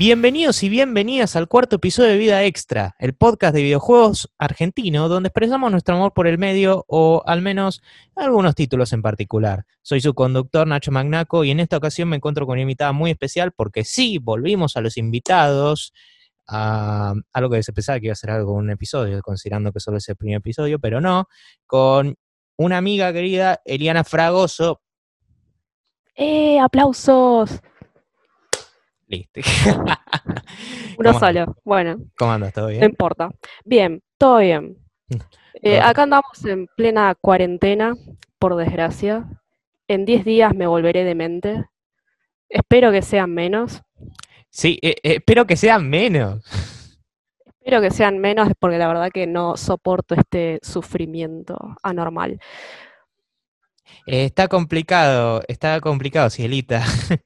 Bienvenidos y bienvenidas al cuarto episodio de Vida Extra, el podcast de videojuegos argentino donde expresamos nuestro amor por el medio o al menos algunos títulos en particular. Soy su conductor Nacho Magnaco y en esta ocasión me encuentro con una invitada muy especial porque sí, volvimos a los invitados, a algo que se pensaba que iba a ser algo un episodio, considerando que solo es el primer episodio, pero no, con una amiga querida, Eliana Fragoso. ¡Eh! ¡Aplausos! Listo. Uno ¿Cómo solo. Bueno, ¿Cómo andas? ¿Todo no bien? importa. Bien, todo bien. Mm, Eh, acá andamos en plena cuarentena, por desgracia. En 10 días me volveré demente. Espero que sean menos. Sí, eh, eh, espero que sean menos. Espero que sean menos porque la verdad que no soporto este sufrimiento anormal. Está complicado, está complicado, Cielita.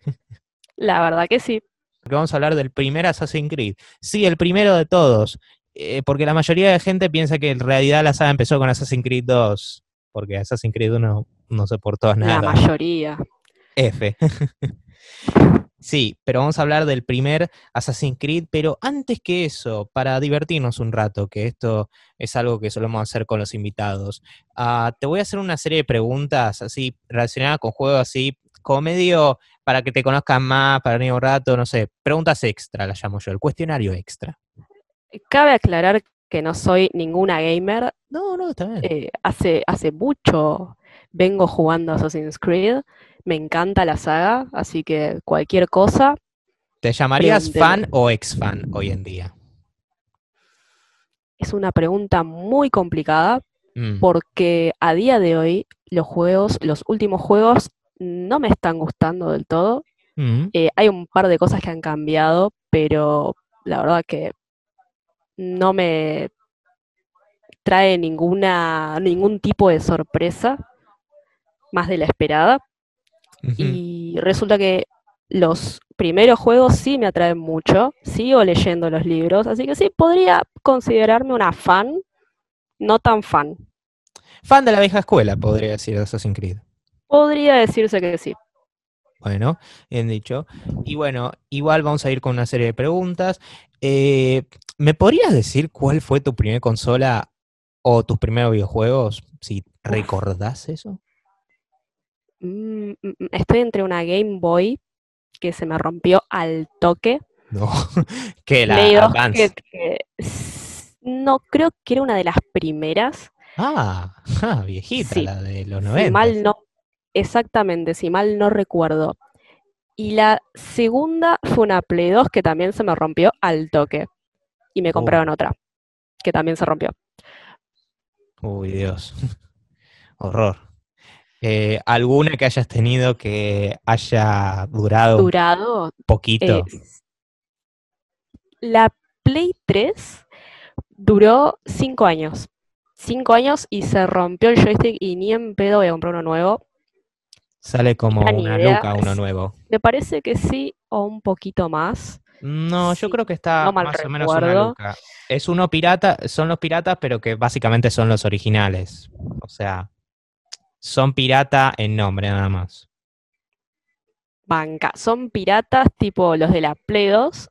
La verdad que sí. Porque vamos a hablar del primer Assassin's Creed. Sí, el primero de todos. eh, porque la mayoría de gente piensa que en realidad la saga empezó con Assassin's Creed 2. Porque Assassin's Creed 1 no soportó La nada. mayoría. F. sí, pero vamos a hablar del primer Assassin's Creed. Pero antes que eso, para divertirnos un rato, que esto es algo que solemos hacer con los invitados, ah, te voy a hacer una serie de preguntas así relacionadas con juegos así, como medio para que te conozcan más, para venir un rato, no sé, preguntas extra, las llamo yo, el cuestionario extra. Cabe aclarar que no soy ninguna gamer. No, no, está bien. Eh, hace, hace mucho vengo jugando Assassin's Creed. Me encanta la saga, así que cualquier cosa. ¿Te llamarías fan o ex fan hoy en día? Es una pregunta muy complicada Mm, porque a día de hoy los juegos, los últimos juegos, no me están gustando del todo. mm. Eh, hay un par de cosas que han cambiado, pero la verdad que no me trae ninguna, ningún tipo de sorpresa más de la esperada. Y resulta que los primeros juegos sí me atraen mucho, sigo leyendo los libros, así que sí, podría considerarme una fan, no tan fan. Fan de la vieja escuela, podría decir de Assassin's Creed. Podría decirse que sí. Bueno, bien dicho. Y bueno, igual vamos a ir con una serie de preguntas. Eh, ¿me podrías decir cuál fue tu primera consola o tus primeros videojuegos? Si recordás eso. Mm, mm, mm, estoy entre una Game Boy que se me rompió al toque. No, que la Play 2 Advance. que- que s- no creo que era una de las primeras. Ah, viejita, Sí, la de los Si 90. mal no, exactamente, si mal no recuerdo. Y la segunda fue una Play 2 que también se me rompió al toque. Y me Oh. compraron otra, que también se rompió. Uy, Dios. Horror. Eh, ¿alguna que hayas tenido que haya durado Durado. poquito? eh, la Play 3 duró 5 años. 5 años y se rompió el joystick y ni en pedo voy a comprar uno nuevo. Sale como una idea. luca uno nuevo. Me parece que sí, o un poquito más. No, yo creo que está no más o menos una luca. Es uno pirata, son los piratas, pero que básicamente son los originales. O sea, son pirata en nombre nada más. Banca. Son piratas tipo los de la Play 2.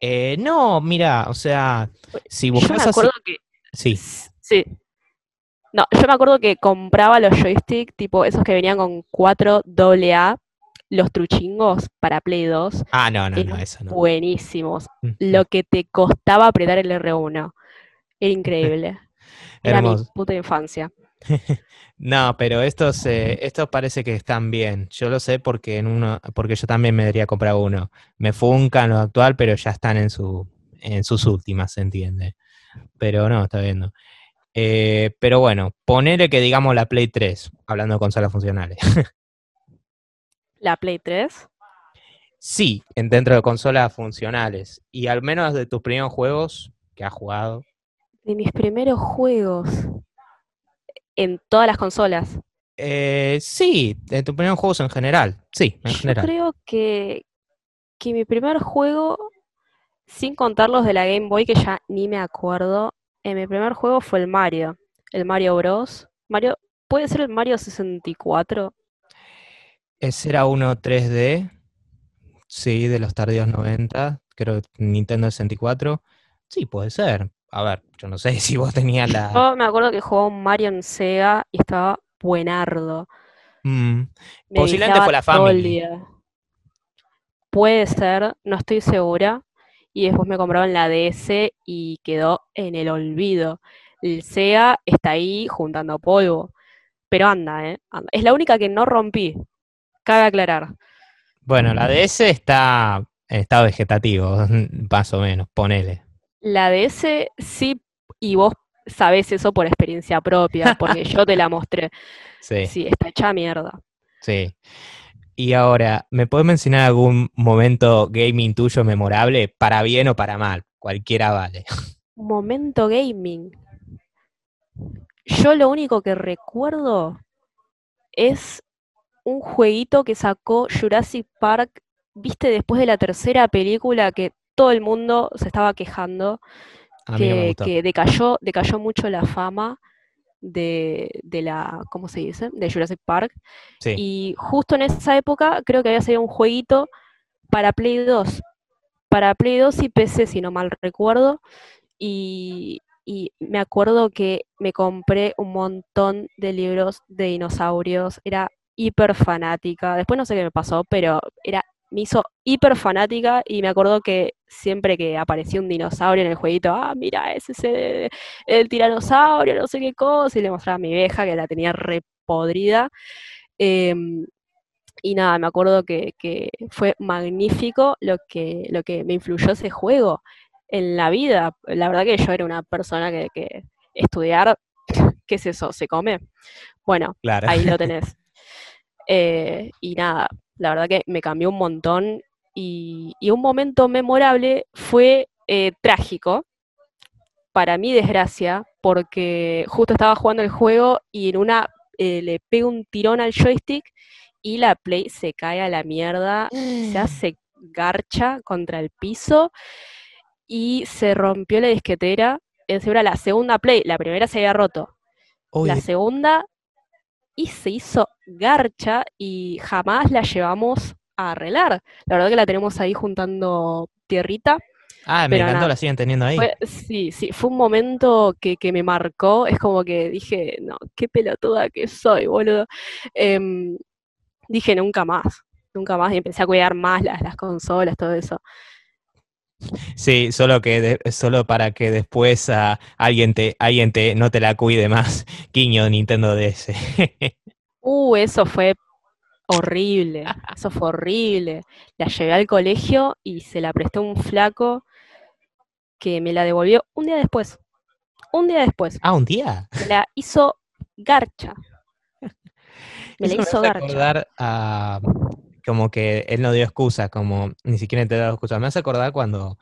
Eh, no, mira, o sea, si Yo buscas así. que Sí, Sí. No, yo me acuerdo que compraba los joysticks, tipo esos que venían con 4 AA, los truchingos para Play 2, Ah, no, no, no, eso no. buenísimos. Mm, Lo que te costaba apretar el R1. Era increíble. Era mi puta infancia. No, pero estos, eh, estos parece que están bien. Yo lo sé porque en uno, porque yo también me debería comprar uno. Me funcan lo actual, pero ya están en su, en sus últimas, se entiende. Pero no, está viendo. Eh, pero bueno, ponele que digamos la Play 3, hablando de consolas funcionales. La Play 3. sí, en- dentro de consolas funcionales. Y al menos de tus primeros juegos que has jugado. De mis primeros juegos. En todas las consolas. Eh, sí, de tus primeros juegos en general. Sí, en Yo general. creo que, que mi primer juego, sin contar los de la Game Boy, que ya ni me acuerdo, eh, mi primer juego fue el Mario, el Mario Bros. Mario, ¿puede ser el Mario 64? Ese era uno 3D. Sí, de los tardíos 90, creo que Nintendo 64. Sí, puede ser. A ver, yo no sé si vos tenías la... Yo me acuerdo que jugaba un Mario en Sega y estaba buenardo. Mm, Me Posiblemente fue la día. Puede ser, no estoy segura. Y después me compraron la DS y quedó en el olvido. El Sega está ahí juntando polvo. Pero anda, ¿eh? Anda. Es la única que no rompí. Cabe aclarar. Bueno, la DS está en estado vegetativo, más o menos, ponele. La DS sí, y vos sabés eso por experiencia propia, porque yo te la mostré. Sí, Sí, está hecha mierda. sí. Y ahora, ¿me puedes mencionar algún momento gaming tuyo memorable, para bien o para mal? Cualquiera vale. Momento gaming. Yo lo único que recuerdo es un jueguito que sacó Jurassic Park, viste, después de la tercera película que todo el mundo se estaba quejando, A mí no me que, gustó. que decayó, decayó mucho la fama de, de la, ¿cómo se dice? De Jurassic Park. Sí. Y justo en esa época creo que había salido un jueguito para Play 2. Para Play 2 y PC, si no mal recuerdo. Y, y me acuerdo que me compré un montón de libros de dinosaurios. Era hiper fanática. Después no sé qué me pasó, pero era, me hizo hiper fanática y me acuerdo que siempre que aparecía un dinosaurio en el jueguito, ah, mira, ese es el, el tiranosaurio, no sé qué cosa, y le mostraba a mi vieja que la tenía repodrida. Em, y nada, me acuerdo que, que fue magnífico lo que, lo que me influyó ese juego en la vida. La verdad que yo era una persona que, que estudiar, ¿qué es eso? ¿Se come? Bueno, Claro. ahí lo tenés. Eh, y nada, la verdad que me cambió un montón y, y un momento memorable fue eh, trágico, para mi desgracia, porque justo estaba jugando el juego y en una eh, le pego un tirón al joystick y la Play se cae a la mierda, se hace garcha contra el piso y se rompió la disquetera. Era la segunda Play, la primera se había roto. La segunda y se hizo garcha y jamás la llevamos a arreglar. La verdad que la tenemos ahí juntando tierrita. ah, me encantó, nada, la siguen teniendo ahí. Fue- sí, sí, fue un momento que, que me marcó. Es como que dije, no, qué pelotuda que soy, boludo. Em, dije, nunca más, nunca más. Y empecé a cuidar más las, las consolas, todo eso. Sí, solo que de- solo para que después alguien te, alguien te no te la cuide más. Quiño Nintendo DS. Uh, eso fue horrible, eso fue horrible. La llevé al colegio y se la presté a un flaco que me la devolvió un día después. Un día después. ah, un día. Me la hizo garcha. Me la hizo hace garcha. a como que él no dio excusa, como ni siquiera te dio excusa. Me hace acordar cuando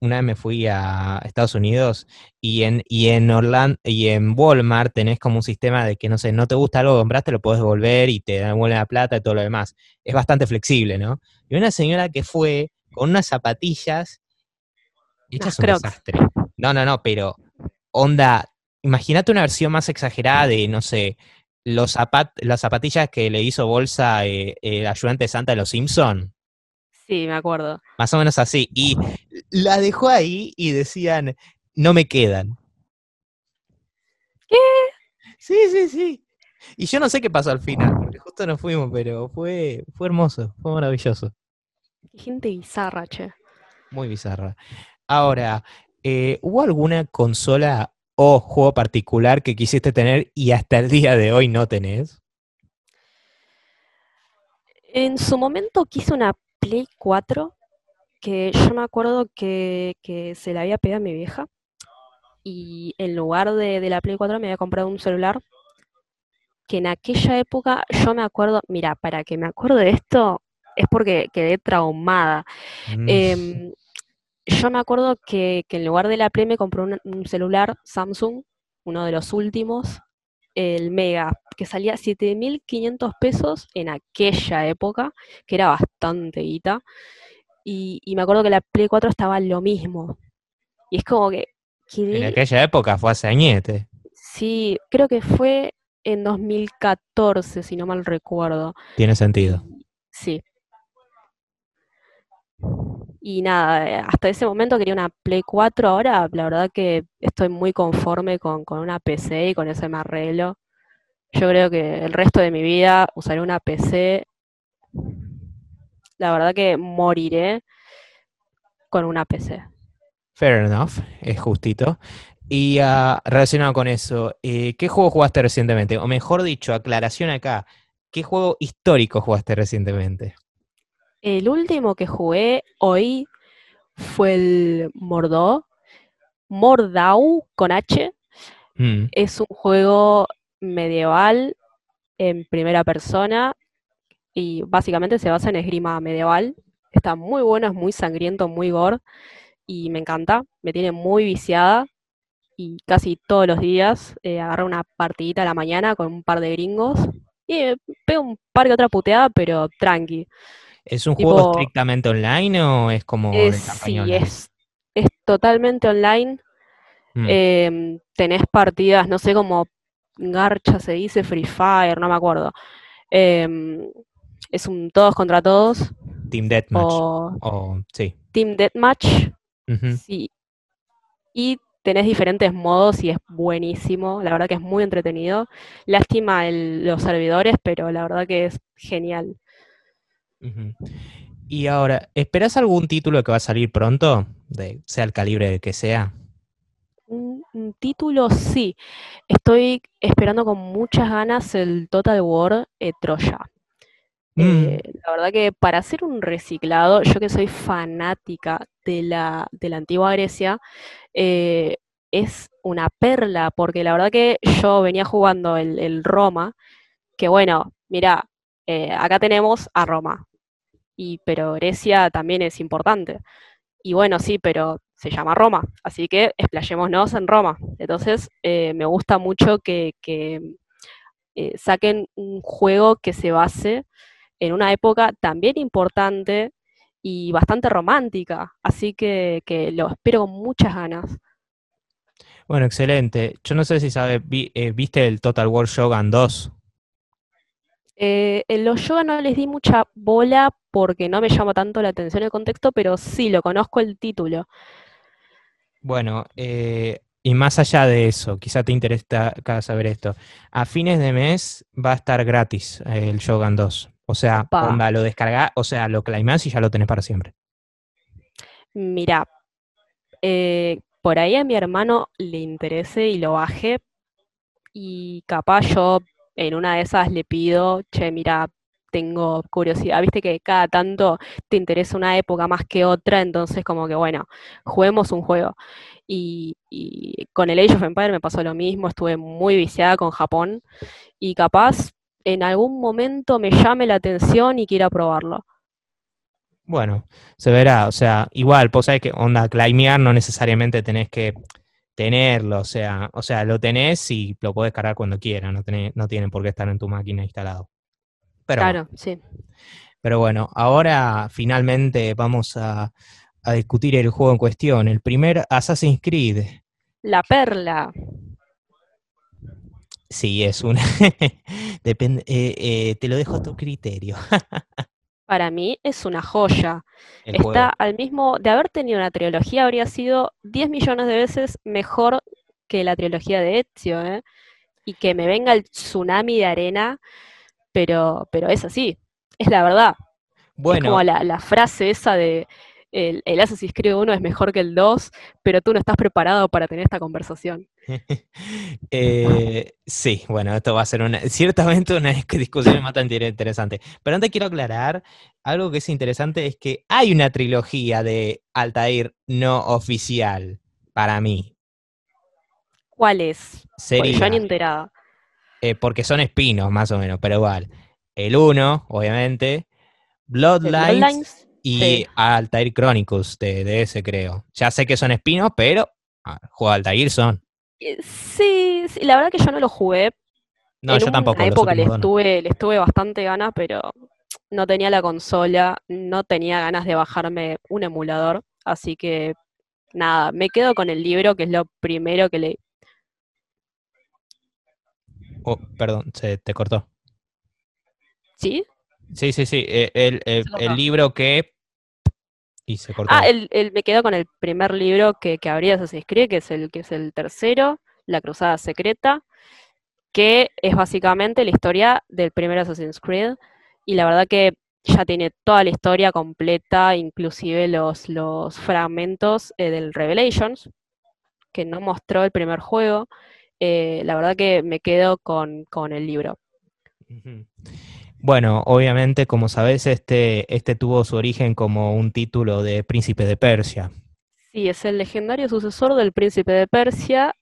una vez me fui a Estados Unidos y en, y en Orlando y en Walmart tenés como un sistema de que, no sé, no te gusta algo que compraste, lo puedes devolver y te devuelven la plata y todo lo demás. Es bastante flexible, ¿no? Y una señora que fue con unas zapatillas hechas un desastre. No, no, no, pero onda, imagínate una versión más exagerada de, no sé, los zapat las zapatillas que le hizo bolsa eh, el ayudante Santa de los Simpson. Sí, me acuerdo. Más o menos así. Y la dejó ahí y decían, no me quedan. ¿Qué? Sí, sí, sí. Y yo no sé qué pasó al final, porque justo nos fuimos, pero fue, fue hermoso, fue maravilloso. Qué gente bizarra, che. Muy bizarra. Ahora, eh, ¿hubo alguna consola o juego particular que quisiste tener y hasta el día de hoy no tenés? En su momento quise una Play 4 que yo me acuerdo que, que se la había pegado a mi vieja y en lugar de, de la Play 4 me había comprado un celular que en aquella época yo me acuerdo, mira, para que me acuerde de esto es porque quedé traumada. Mm, Em, yo me acuerdo que, que en lugar de la Play me compré un, un celular Samsung, uno de los últimos, el Mega, que salía 7.500 pesos en aquella época, que era bastante guita. Y, y me acuerdo que la Play 4 estaba lo mismo. Y es como que en aquella época fue hace añete. sí, creo que fue en 2014, si no mal recuerdo. Tiene sentido. Sí. Y nada, eh, hasta ese momento quería una Play 4, ahora la verdad que estoy muy conforme con, con una PC y con ese me arreglo. Yo creo que el resto de mi vida usaré una PC. La verdad que moriré con una PC. Fair enough, es justito. Y ah, relacionado con eso, eh, ¿qué juego jugaste recientemente? O mejor dicho, aclaración acá, ¿qué juego histórico jugaste recientemente? El último que jugué hoy fue el Mordó, Mordau con H. Mm, Es un juego medieval en primera persona y básicamente se basa en esgrima medieval. Está muy bueno, es muy sangriento, muy gore y me encanta, me tiene muy viciada y casi todos los días eh, agarro una partidita a la mañana con un par de gringos y eh, pego un par que otra puteada, pero tranqui. ¿Es un juego estrictamente online o es como de es, campaña sí, es, es totalmente online. Mm, Em, tenés partidas, no sé cómo Garcha se dice, Free Fire, no me acuerdo. Em, es un todos contra todos Team Deathmatch. o O, sí. Team Deathmatch, sí. Y tenés diferentes modos y es buenísimo, la verdad que es muy entretenido. Lástima el- los servidores, pero la verdad que es genial. Y ahora, ¿esperás algún título que va a salir pronto? De, sea el calibre del que sea. Un, un título, sí. Estoy esperando con muchas ganas el Total War eh, Troya. Mm, Eh, la verdad que para hacer un reciclado, yo que soy fanática de la, de la antigua Grecia, eh, es una perla, porque la verdad que yo venía jugando el, el Roma, que bueno, mira, acá tenemos a Roma, y, pero Grecia también es importante. Y bueno, sí, pero se llama Roma, así que explayémonos en Roma. Entonces, eh, me gusta mucho que, que, eh, saquen un juego que se base en una época también importante y bastante romántica, así que, que lo espero con muchas ganas. Bueno, excelente. Yo no sé si sabes, vi- eh, ¿viste el Total War Shogun 2? Eh, en los yoga no les di mucha bola porque no me llama tanto la atención el contexto, pero sí, lo conozco el título. Bueno, eh, y más allá de eso, quizá te interesa saber esto. A fines de mes va a estar gratis eh, el Shogun 2. O sea, onda, lo descargás, o sea, lo claimás y ya lo tenés para siempre. Mira, eh, por ahí a mi hermano le interese y lo baje, y capaz yo en una de esas le pido, che, mira, tengo curiosidad, viste que cada tanto te interesa una época más que otra, entonces como que bueno, juguemos un juego. Y, con el Age of Empires me pasó lo mismo, estuve muy viciada con Japón y capaz en algún momento me llame la atención y quiera probarlo. Bueno, se verá, o sea, igual, vos sabés que onda, claimear no necesariamente tenés que tenerlo, o sea, o sea, lo tenés y lo podés cargar cuando quieras, no, tenés- no tienen por qué estar en tu máquina instalado. Pero Claro, sí. pero bueno, ahora finalmente vamos a, a discutir el juego en cuestión, el primer Assassin's Creed. La perla. Sí, es una. Depende, eh, eh, te lo dejo a tu criterio. Para mí es una joya. El Está juego. al mismo, de haber tenido una trilogía, habría sido 10 millones de veces mejor que la trilogía de Ezio, ¿eh? Y que me venga el tsunami de arena, pero, pero es así, es la verdad. Es Bueno, como la, la frase esa de el, el Assassin's Creed 1 es mejor que el 2, pero tú no estás preparado para tener esta conversación. eh, sí, bueno, esto va a ser una, ciertamente una dis- discusión bastante inter- interesante. Pero antes quiero aclarar, algo que es interesante es que hay una trilogía de Altair no oficial para mí. ¿Cuál es? Porque yo Sería, ni enterada. eh, porque son espinos más o menos, pero igual. El 1, obviamente, ¿El Bloodlines Bloodlines? Y Sí. Altair Chronicles de, de ese, creo. Ya sé que son espinos, pero ah, juego de Altair son. Eh, Sí, sí, la verdad que yo no lo jugué, No, en yo tampoco, los época le estuve, le estuve bastante ganas, pero no tenía la consola, no tenía ganas de bajarme un emulador, así que nada, me quedo con el libro, que es lo primero que leí. Oh, perdón, se te cortó. ¿Sí? Sí, sí, sí. eh, El, el- Se el libro que Y se cortó. Ah, el, el- me quedo con el primer libro que, que abrí de Assassin's Creed, que es el, que es el tercero, La Cruzada Secreta, que es básicamente la historia del primer Assassin's Creed. Y la verdad que ya tiene toda la historia completa, inclusive los, los fragmentos eh, del Revelations, que no mostró el primer juego. Eh, la verdad que me quedo con, con el libro. Ujú. Bueno, obviamente, como sabes, este, este tuvo su origen como un título de Príncipe de Persia. Sí, es el legendario sucesor del Príncipe de Persia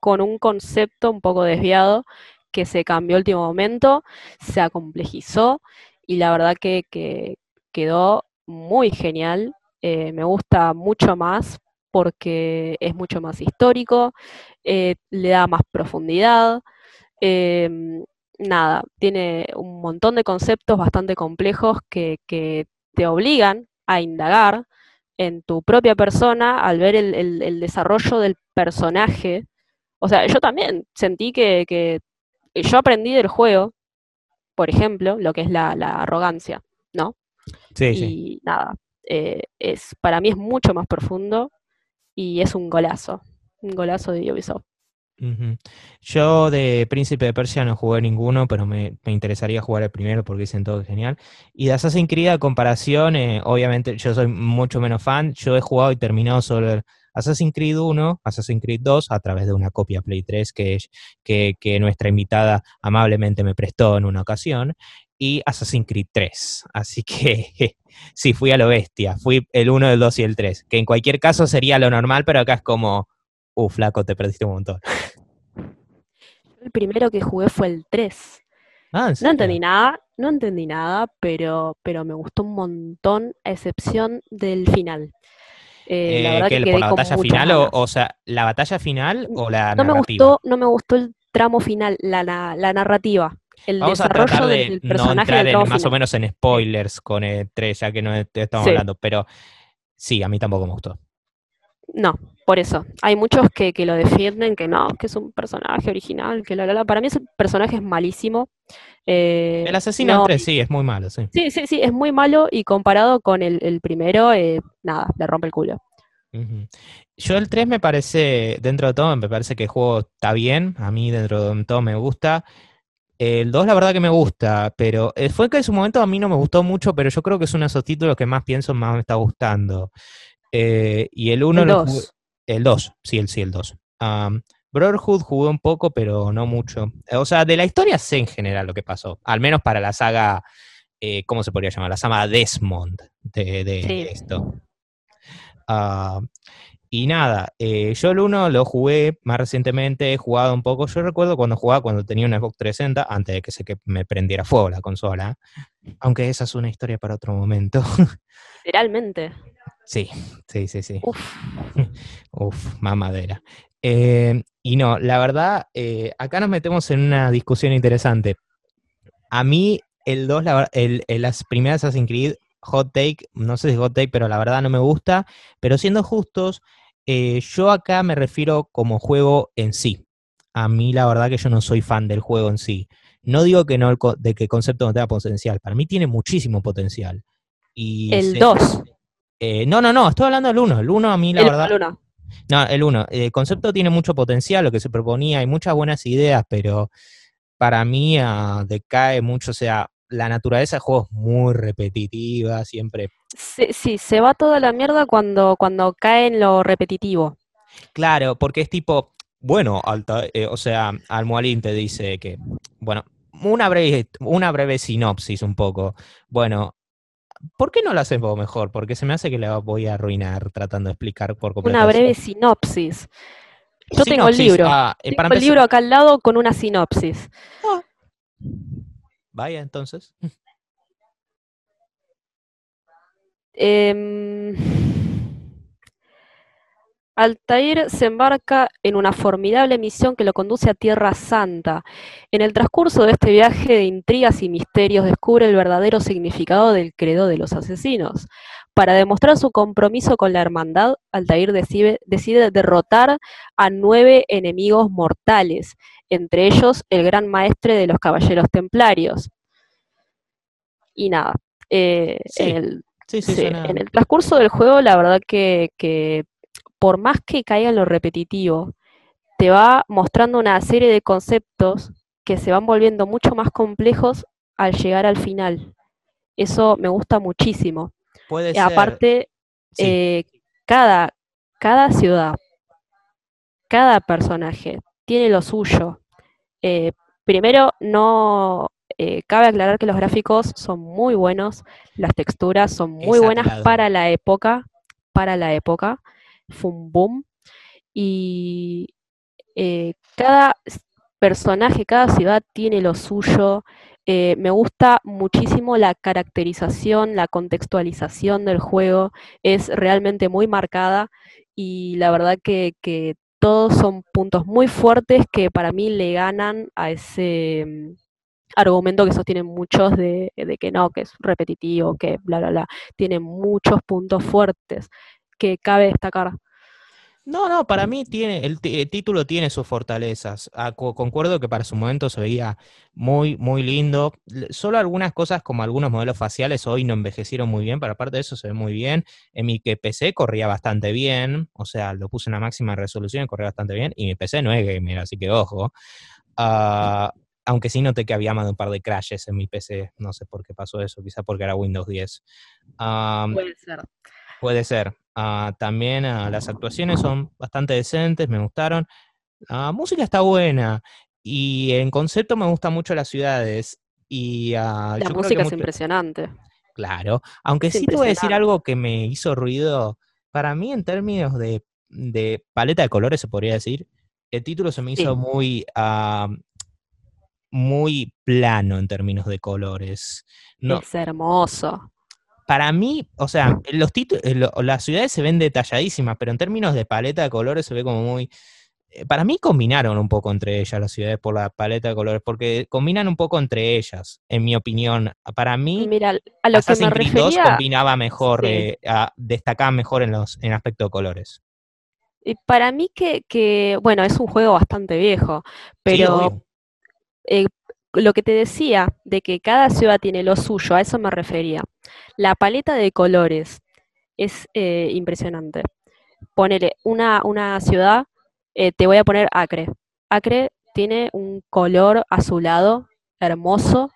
con un concepto un poco desviado que se cambió al último momento, se acomplejizó y la verdad que, que quedó muy genial. Eh, me gusta mucho más porque es mucho más histórico, eh, le da más profundidad. em, nada, tiene un montón de conceptos bastante complejos que, que te obligan a indagar en tu propia persona al ver el, el- el desarrollo del personaje. O sea, yo también sentí que, que yo aprendí del juego, por ejemplo, lo que es la, la arrogancia, ¿no? Sí, sí. Y nada, eh, es, para mí es mucho más profundo y es un golazo, un golazo de Ubisoft. Yo de Príncipe de Persia no jugué ninguno, pero me, me interesaría jugar el primero porque dicen todo genial. Y de Assassin's Creed, a comparación, eh, obviamente yo soy mucho menos fan. Yo he jugado y terminado solo Assassin's Creed 1, Assassin's Creed 2, a través de una copia Play 3 que, que, nuestra invitada amablemente me prestó en una ocasión, y Assassin's Creed 3. Así que sí, fui a lo bestia. Fui el 1, el 2 y el 3, que en cualquier caso sería lo normal, pero acá es como, uh, flaco, te perdiste un montón. El primero que jugué fue el 3. Ah, ¿en No entendí nada, no entendí nada, pero, pero me gustó un montón, a excepción del final. Eh, la Eh, verdad ¿qué, que por quedé la con batalla final o, sea, la batalla final o la No me narrativa? gustó, no me gustó el tramo final, la, la- la narrativa, el Vamos a desarrollo tratar del, de del no personaje entrar del en, más o menos en spoilers con el 3, ya que no est- estamos Sí. hablando, pero sí, a mí tampoco me gustó. No, por eso. Hay muchos que, que lo defienden, que no, que es un personaje original, que la, la, la. Para mí ese personaje es malísimo. Eh, El asesino no, 3 sí, es muy malo, sí. sí, sí, sí, es muy malo y comparado con el, el primero, eh, nada, le rompe el culo. Yo el 3 me parece, dentro de todo, me parece que el juego está bien, a mí dentro de todo me gusta. El 2 la verdad que me gusta, pero eh, fue que en su momento a mí no me gustó mucho, pero yo creo que es uno de esos títulos que más pienso, más me está gustando. Eh, y el 1 El lo jugué- 2. El 2, sí, el sí, el 2. Am, Brotherhood jugué un poco, pero no mucho. O sea, de la historia sé en general lo que pasó. Al menos para la saga, eh, ¿cómo se podría llamar? La saga Desmond de, de Sí. esto. Y nada, eh, yo el 1 lo jugué más recientemente, he jugado un poco. Yo recuerdo cuando jugaba cuando tenía una Xbox 360, antes de que se que me prendiera fuego la consola. Aunque esa es una historia para otro momento. Literalmente. Sí, sí, sí, sí. Uf. Uf, mamadera. Eh, y no, la verdad, eh, acá nos metemos en una discusión interesante. A mí, el 2, la el, el- las primeras Assassin's Creed, hot take, no sé si hot take, pero la verdad no me gusta. Pero siendo justos, eh, yo acá me refiero como juego en sí. A mí, la verdad, que yo no soy fan del juego en sí. No digo que no de que el concepto no tenga potencial. Para mí tiene muchísimo potencial. Y El se- 2. Eh, no, no, no, estoy hablando del 1. El 1 a mí, la El verdad. uno. No, el uno. El concepto tiene mucho potencial, lo que se proponía, hay muchas buenas ideas, pero para mí ah, decae mucho. O sea, la naturaleza del juego es muy repetitiva, siempre. Sí, sí, se va toda la mierda cuando, cuando cae en lo repetitivo. Claro, porque es tipo, bueno, alta, eh, o sea, Almoalín te dice que, bueno, una breve, una breve sinopsis un poco. Bueno, ¿por qué no lo hacemos mejor? Porque se me hace que la voy a arruinar tratando de explicar por completo. Una breve sinopsis. Yo tengo el libro. ah, eh, Tengo para el empezar- libro acá al lado con una sinopsis. Vaya, entonces. Em, Altair se embarca en una formidable misión que lo conduce a Tierra Santa. En el transcurso de este viaje de intrigas y misterios descubre el verdadero significado del credo de los asesinos. Para demostrar su compromiso con la hermandad, Altair decide, decide derrotar a nueve enemigos mortales, entre ellos el gran maestre de los caballeros templarios. Y nada, eh, Sí. en el Sí, sí, Sí, suena. en el transcurso del juego, la verdad que, que por más que caiga en lo repetitivo, te va mostrando una serie de conceptos que se van volviendo mucho más complejos al llegar al final. Eso me gusta muchísimo. Puede ser. aparte, sí, eh, cada, cada ciudad, cada personaje tiene lo suyo. Eh, primero, no eh, cabe aclarar que los gráficos son muy buenos, las texturas son muy buenas para la época, para la época, fue un boom. Y eh, cada personaje, cada ciudad tiene lo suyo. Eh, me gusta muchísimo la caracterización, la contextualización del juego, es realmente muy marcada y la verdad que, que todos son puntos muy fuertes que para mí le ganan a ese mm, argumento que sostienen muchos de, de que no, que es repetitivo, que bla, bla, bla. Tiene muchos puntos fuertes que cabe destacar. No, no, para mí tiene, el, título tiene sus fortalezas. Ah, co- concuerdo que para su momento se veía muy, muy lindo. Solo algunas cosas, como algunos modelos faciales, hoy no envejecieron muy bien, pero aparte de eso se ve muy bien. En mi que PC corría bastante bien, o sea, lo puse en la máxima resolución y corría bastante bien. Y mi PC no es gamer, así que ojo. Ah, aunque sí noté que había más de un par de crashes en mi PC. No sé por qué pasó eso, quizá porque era Windows 10. Ah, Puede ser. Puede ser. Ah, también ah, las actuaciones son bastante decentes, me gustaron. La música está buena. Y en concepto me gustan mucho las ciudades. Y ah, La música es mucho- impresionante. Claro. Aunque Es sí te voy a decir algo que me hizo ruido. Para mí, en términos de, de paleta de colores, se podría decir, el título se me Sí. hizo muy, ah, muy plano en términos de colores. No, Es hermoso. Para mí, o sea, los títulos, las ciudades se ven detalladísimas, pero en términos de paleta de colores se ve como muy. eh, Para mí combinaron un poco entre ellas las ciudades por la paleta de colores, porque combinan un poco entre ellas, en mi opinión. Para mí, Mira, a lo que me Assassin's Creed 2 refería, combinaba mejor, sí. eh, a- destacaba mejor en los en aspecto de colores. y para mí que, que, bueno, es un juego bastante viejo, pero eh, lo que te decía de que cada ciudad tiene lo suyo, a eso me refería. La paleta de colores es eh, impresionante. Ponele una, una ciudad, eh, te voy a poner Acre. Acre tiene un color azulado hermoso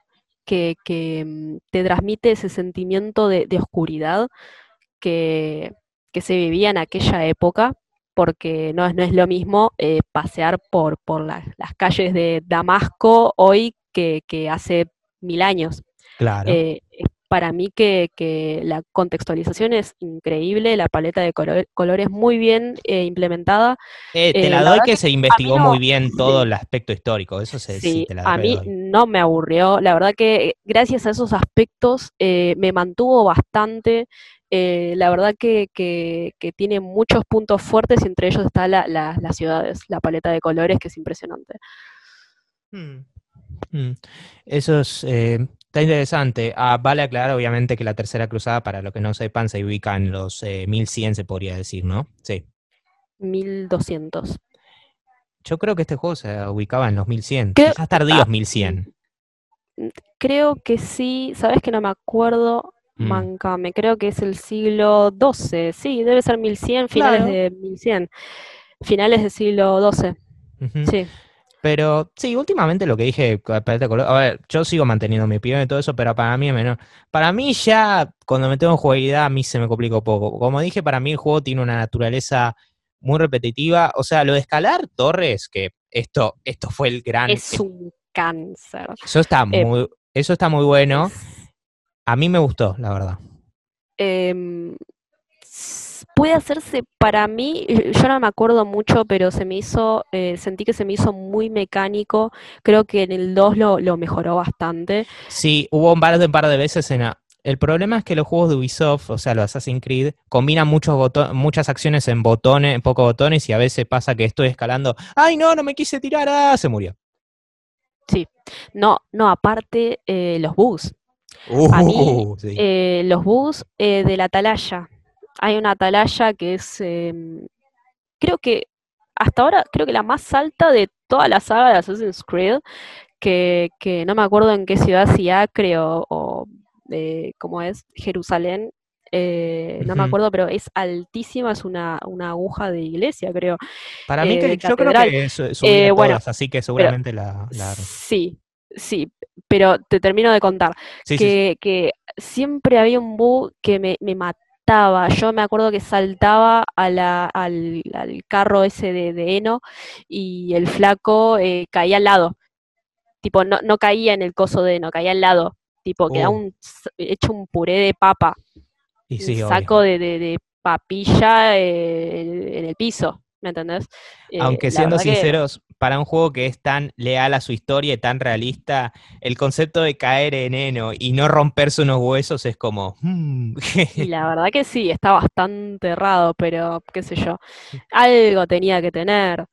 que, que, mm, te transmite ese sentimiento de, de oscuridad que, que se vivía en aquella época, porque no es, no es lo mismo eh, pasear por, por la- las calles de Damasco hoy que, que hace mil años. Claro. Eh, para mí que, que la contextualización es increíble, la paleta de color- colores muy bien eh, implementada. Eh, te la doy que que se investigó no- muy bien todo el aspecto histórico, eso se, sí Sí, te la a mí no me aburrió. La verdad que gracias a esos aspectos me mantuvo bastante. Eh, la verdad que, que- que tiene muchos puntos fuertes y entre ellos está la- la- las ciudades, la paleta de colores que es impresionante. Mm. Mm. Eso es, eh, está interesante. Ah, vale aclarar, obviamente, que la Tercera Cruzada, para los que no sepan, se ubica en los eh, 1100, se podría decir, ¿no? Sí. 1200. Yo creo que este juego se ubicaba en los 1100, Creo- quizás tardíos ah, 1100. Creo que sí, sabes que no me acuerdo. Mm. Mancame, creo que es el siglo XII, sí, debe ser 1100, finales Claro. de 1100, finales del siglo XII, Ujú. sí. Pero sí, últimamente lo que dije, a ver, yo sigo manteniendo mi opinión y todo eso, pero para mí es menor. Para mí ya, cuando me tengo en jugabilidad, a mí se me complica un poco. Como dije, para mí el juego tiene una naturaleza muy repetitiva. O sea, lo de escalar torres, que esto, esto fue el gran... Es un cáncer. Eso está eh, muy, eso está muy bueno. Es- A mí me gustó, la verdad. em, puede hacerse para mí, yo no me acuerdo mucho, pero se me hizo, eh, sentí que se me hizo muy mecánico. Creo que en el 2 lo, lo mejoró bastante. Sí, hubo un par de, un par de veces en... a- El problema es que los juegos de Ubisoft, o sea, los Assassin's Creed, combinan muchos muchas acciones en botones, en pocos botones, y a veces pasa que estoy escalando. ¡Ay, no, no me quise tirar! ¡Ah! Se murió. No, no, aparte eh, los bugs. A mí, Uh, sí. eh, los bugs eh, de la atalaya. Hay una atalaya que es, em, creo que hasta ahora, creo que la más alta de toda la saga de Assassin's Creed, que, que no me acuerdo en qué ciudad, si Acre o, o, eh, cómo es, Jerusalén, eh, no me acuerdo, pero es altísima, es una, una aguja de iglesia, creo. Para mí, que, yo creo que subía Eh, bueno, todas, así que seguramente la, la- Sí, sí, pero te termino de contar Sí, sí, sí. que, que siempre había un bug que me, me mataba. Yo me acuerdo que saltaba a la- al, al carro ese de, de heno y el flaco eh, caía al lado. Tipo, no, no caía en el coso de heno, caía al lado. Tipo, quedaba Uh. un, hecho un puré de papa, Y un sí, obvio. saco de, de- de papilla eh, en el piso, ¿me entendés? Eh, Aunque siendo que- sinceros, para un juego que es tan leal a su historia y tan realista, el concepto de caer en heno y no romperse unos huesos es como... mm, Y la verdad que sí, está bastante errado, pero qué sé yo, algo tenía que tener.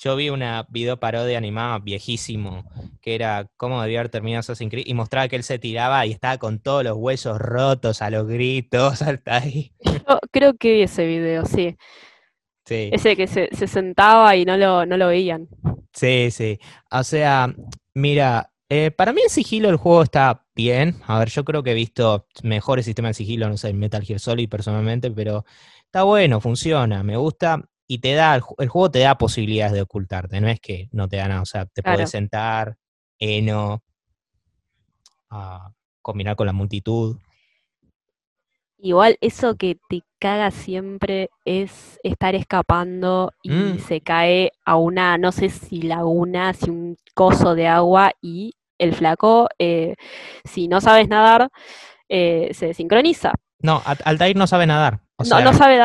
Yo vi una video parodia animada viejísimo, que era cómo debía haber terminado Assassin's Creed, y mostraba que él se tiraba y estaba con todos los huesos rotos a los gritos, hasta ahí. Yo creo que vi ese video, sí. Sí, Ese que se, se sentaba y no lo, no lo veían. sí, sí. O sea, mira, eh, para mí el sigilo del juego está bien. A ver, yo creo que he visto mejores sistemas de sigilo, no sé, en Metal Gear Solid personalmente, pero está bueno, funciona, me gusta. Y te da, el, ju- el juego te da posibilidades de ocultarte, no es que no te da nada, o sea, te Claro. puedes sentar, eno, a combinar con la multitud. Igual eso que te caga siempre es estar escapando y Mm. se cae a una, no sé si laguna, si un coso de agua y el flaco, eh, si no sabes nadar, eh, se desincroniza. No, Al- Altair no sabe nadar. O no, sea, no sabe,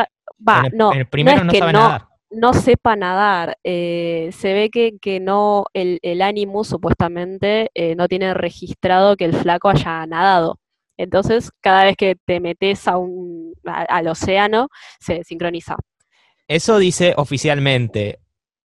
va, el, no, no primero es no que sabe no, nadar. no sepa nadar. eh, se ve que, que no, el, el Animus supuestamente no tiene registrado que el flaco haya nadado. Entonces, cada vez que te metes a un, a- al océano, se sincroniza. Eso dice oficialmente.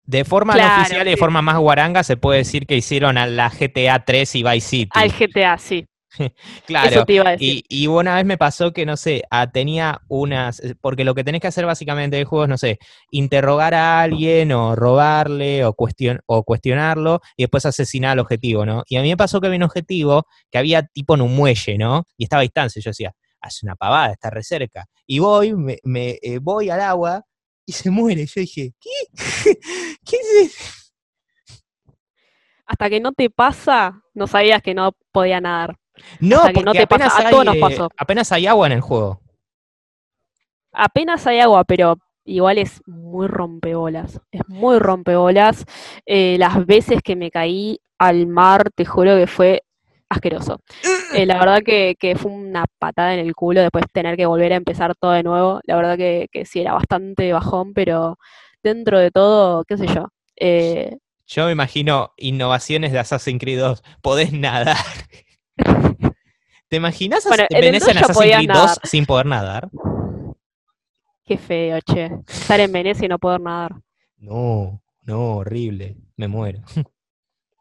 De forma no oficial y de sí. forma más guaranga se puede decir que hicieron a la GTA 3 y Vice City. Al GTA, sí. claro. Y, y una vez me pasó que, no sé, ah, tenía unas, eh, porque lo que tenés que hacer básicamente de juego es, no sé, interrogar a alguien o robarle o, cuestion- o cuestionarlo y después asesinar al objetivo, ¿no? Y a mí me pasó que había un objetivo que había tipo en un muelle, ¿no? Y estaba a distancia, yo decía, hace una pavada, está re cerca. Y voy, me, me, eh, voy al agua y se muere. Yo dije, ¿qué? ¿Qué es eso? Hasta que no te pasa, no sabías que no podía nadar. No, Hasta que no porque te pasa, apenas, a todos nos hay, eh, pasó. apenas hay agua en el juego. Apenas hay agua, pero igual es muy rompebolas. Es muy rompebolas. Eh, las veces que me caí al mar, te juro que fue asqueroso. Eh, la verdad que, que fue una patada en el culo después tener que volver a empezar todo de nuevo. La verdad que, que sí, era bastante bajón, pero dentro de todo, qué sé yo. eh, Yo me imagino innovaciones de Assassin's Creed 2. Podés nadar. ¿Te imaginas Bueno, en Venecia en 2 ya Assassin's podías Creed 2 nadar. sin poder nadar? qué feo, che. Estar en Venecia y no poder nadar. No, no, horrible. Me muero.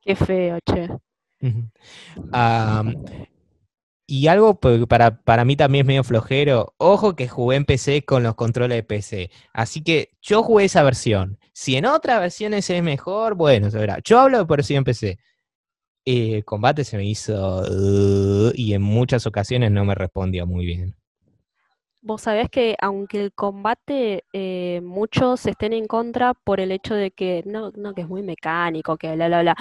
Qué feo, che. Y algo para, para mí también es medio flojero. Ojo que jugué en PC con los controles de PC. Así que yo jugué esa versión. Si en otra versión ese es mejor, bueno, se verá. Yo hablo de versión en PC. Eh, combate se me hizo... uh, y en muchas ocasiones no me respondió muy bien. Vos sabés que aunque el combate eh, muchos estén en contra por el hecho de que no, no, que es muy mecánico, que bla, bla, bla,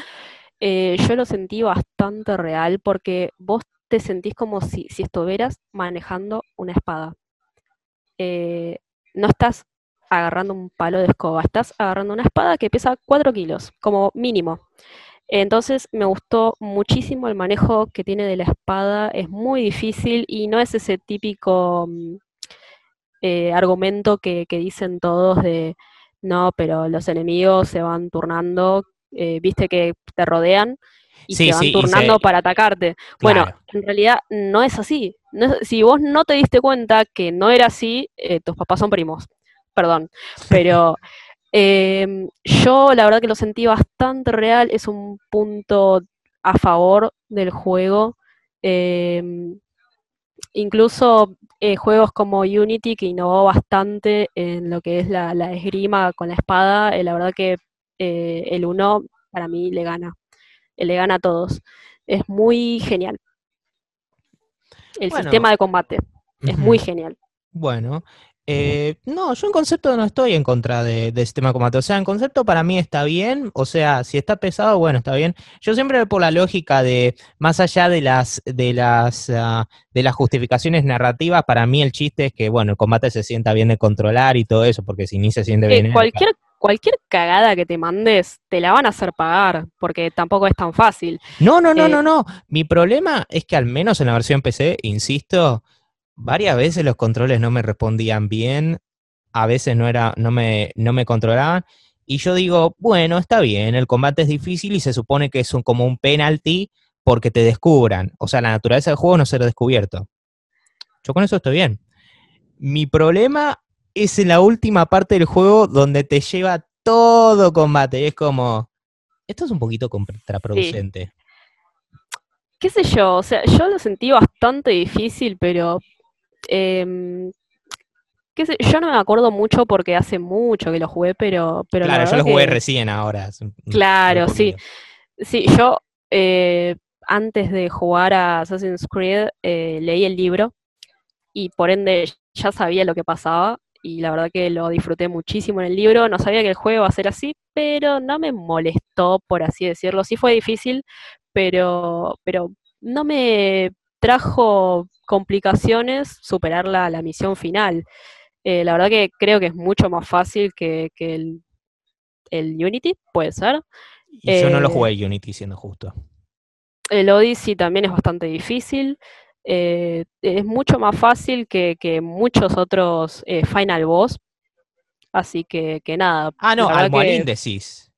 eh, yo lo sentí bastante real porque vos te sentís como si, si estuvieras manejando una espada. Eh, no estás agarrando un palo de escoba, estás agarrando una espada que pesa 4 kilos, como mínimo. Entonces me gustó muchísimo el manejo que tiene de la espada, es muy difícil y no es ese típico mm, eh, argumento que, que dicen todos de no, pero los enemigos se van turnando, eh, viste que te rodean y Sí, se van sí, turnando se- para atacarte. Bueno, en realidad no es así. No es- si vos no te diste cuenta que no era así, eh, tus papás son primos. Perdón. Pero em, yo la verdad que lo sentí bastante real. Es un punto a favor del juego. Em, incluso eh, juegos como Unity, que innovó bastante en lo que es la, la esgrima con la espada, eh, la verdad que eh, el 1 para mí le gana. Le gana a todos. Es muy genial. El Bueno, sistema de combate es muy genial. Bueno, eh, no, yo en concepto no estoy en contra de, de sistema de combate. O sea, en concepto para mí está bien. O sea, si está pesado, bueno, está bien. Yo siempre voy por la lógica de, más allá de las, de las, ah, de las justificaciones narrativas, para mí el chiste es que, bueno, el combate se sienta bien de controlar y todo eso, porque si ni se siente Eh, bien. cualquier, cualquier cagada que te mandes, te la van a hacer pagar, porque tampoco es tan fácil. No, no, no, Eh, no, no. Mi problema es que al menos en la versión PC, insisto, varias veces los controles no me respondían bien, a veces no era, no me, no me controlaban. Y yo digo, bueno, está bien, el combate es difícil y se supone que es un, como un penalty porque te descubran. O sea, la naturaleza del juego no ser descubierto. Yo con eso estoy bien. Mi problema es en la última parte del juego donde te lleva todo combate. Y es como, esto es un poquito contraproducente. qué sé yo, o sea, yo lo sentí bastante difícil, pero em, qué sé, yo no me acuerdo mucho porque hace mucho que lo jugué, pero, pero la Claro, yo lo jugué que- recién ahora. Claro, sí. Sí, yo eh, antes de jugar a Assassin's Creed eh, leí el libro y por ende ya sabía lo que pasaba y la verdad que lo disfruté muchísimo en el libro. No sabía que el juego iba a ser así, pero no me molestó, por así decirlo. Sí fue difícil, pero, pero no me trajo complicaciones superar la, la misión final. Eh, la verdad que creo que es mucho más fácil que, que el, el Unity, puede ser. Y yo no lo Eh, jugué Unity, siendo justo. El Odyssey también es bastante difícil. eh, es mucho más fácil que, que muchos otros Final Boss. Así que, que nada. Ah, no, que- decís.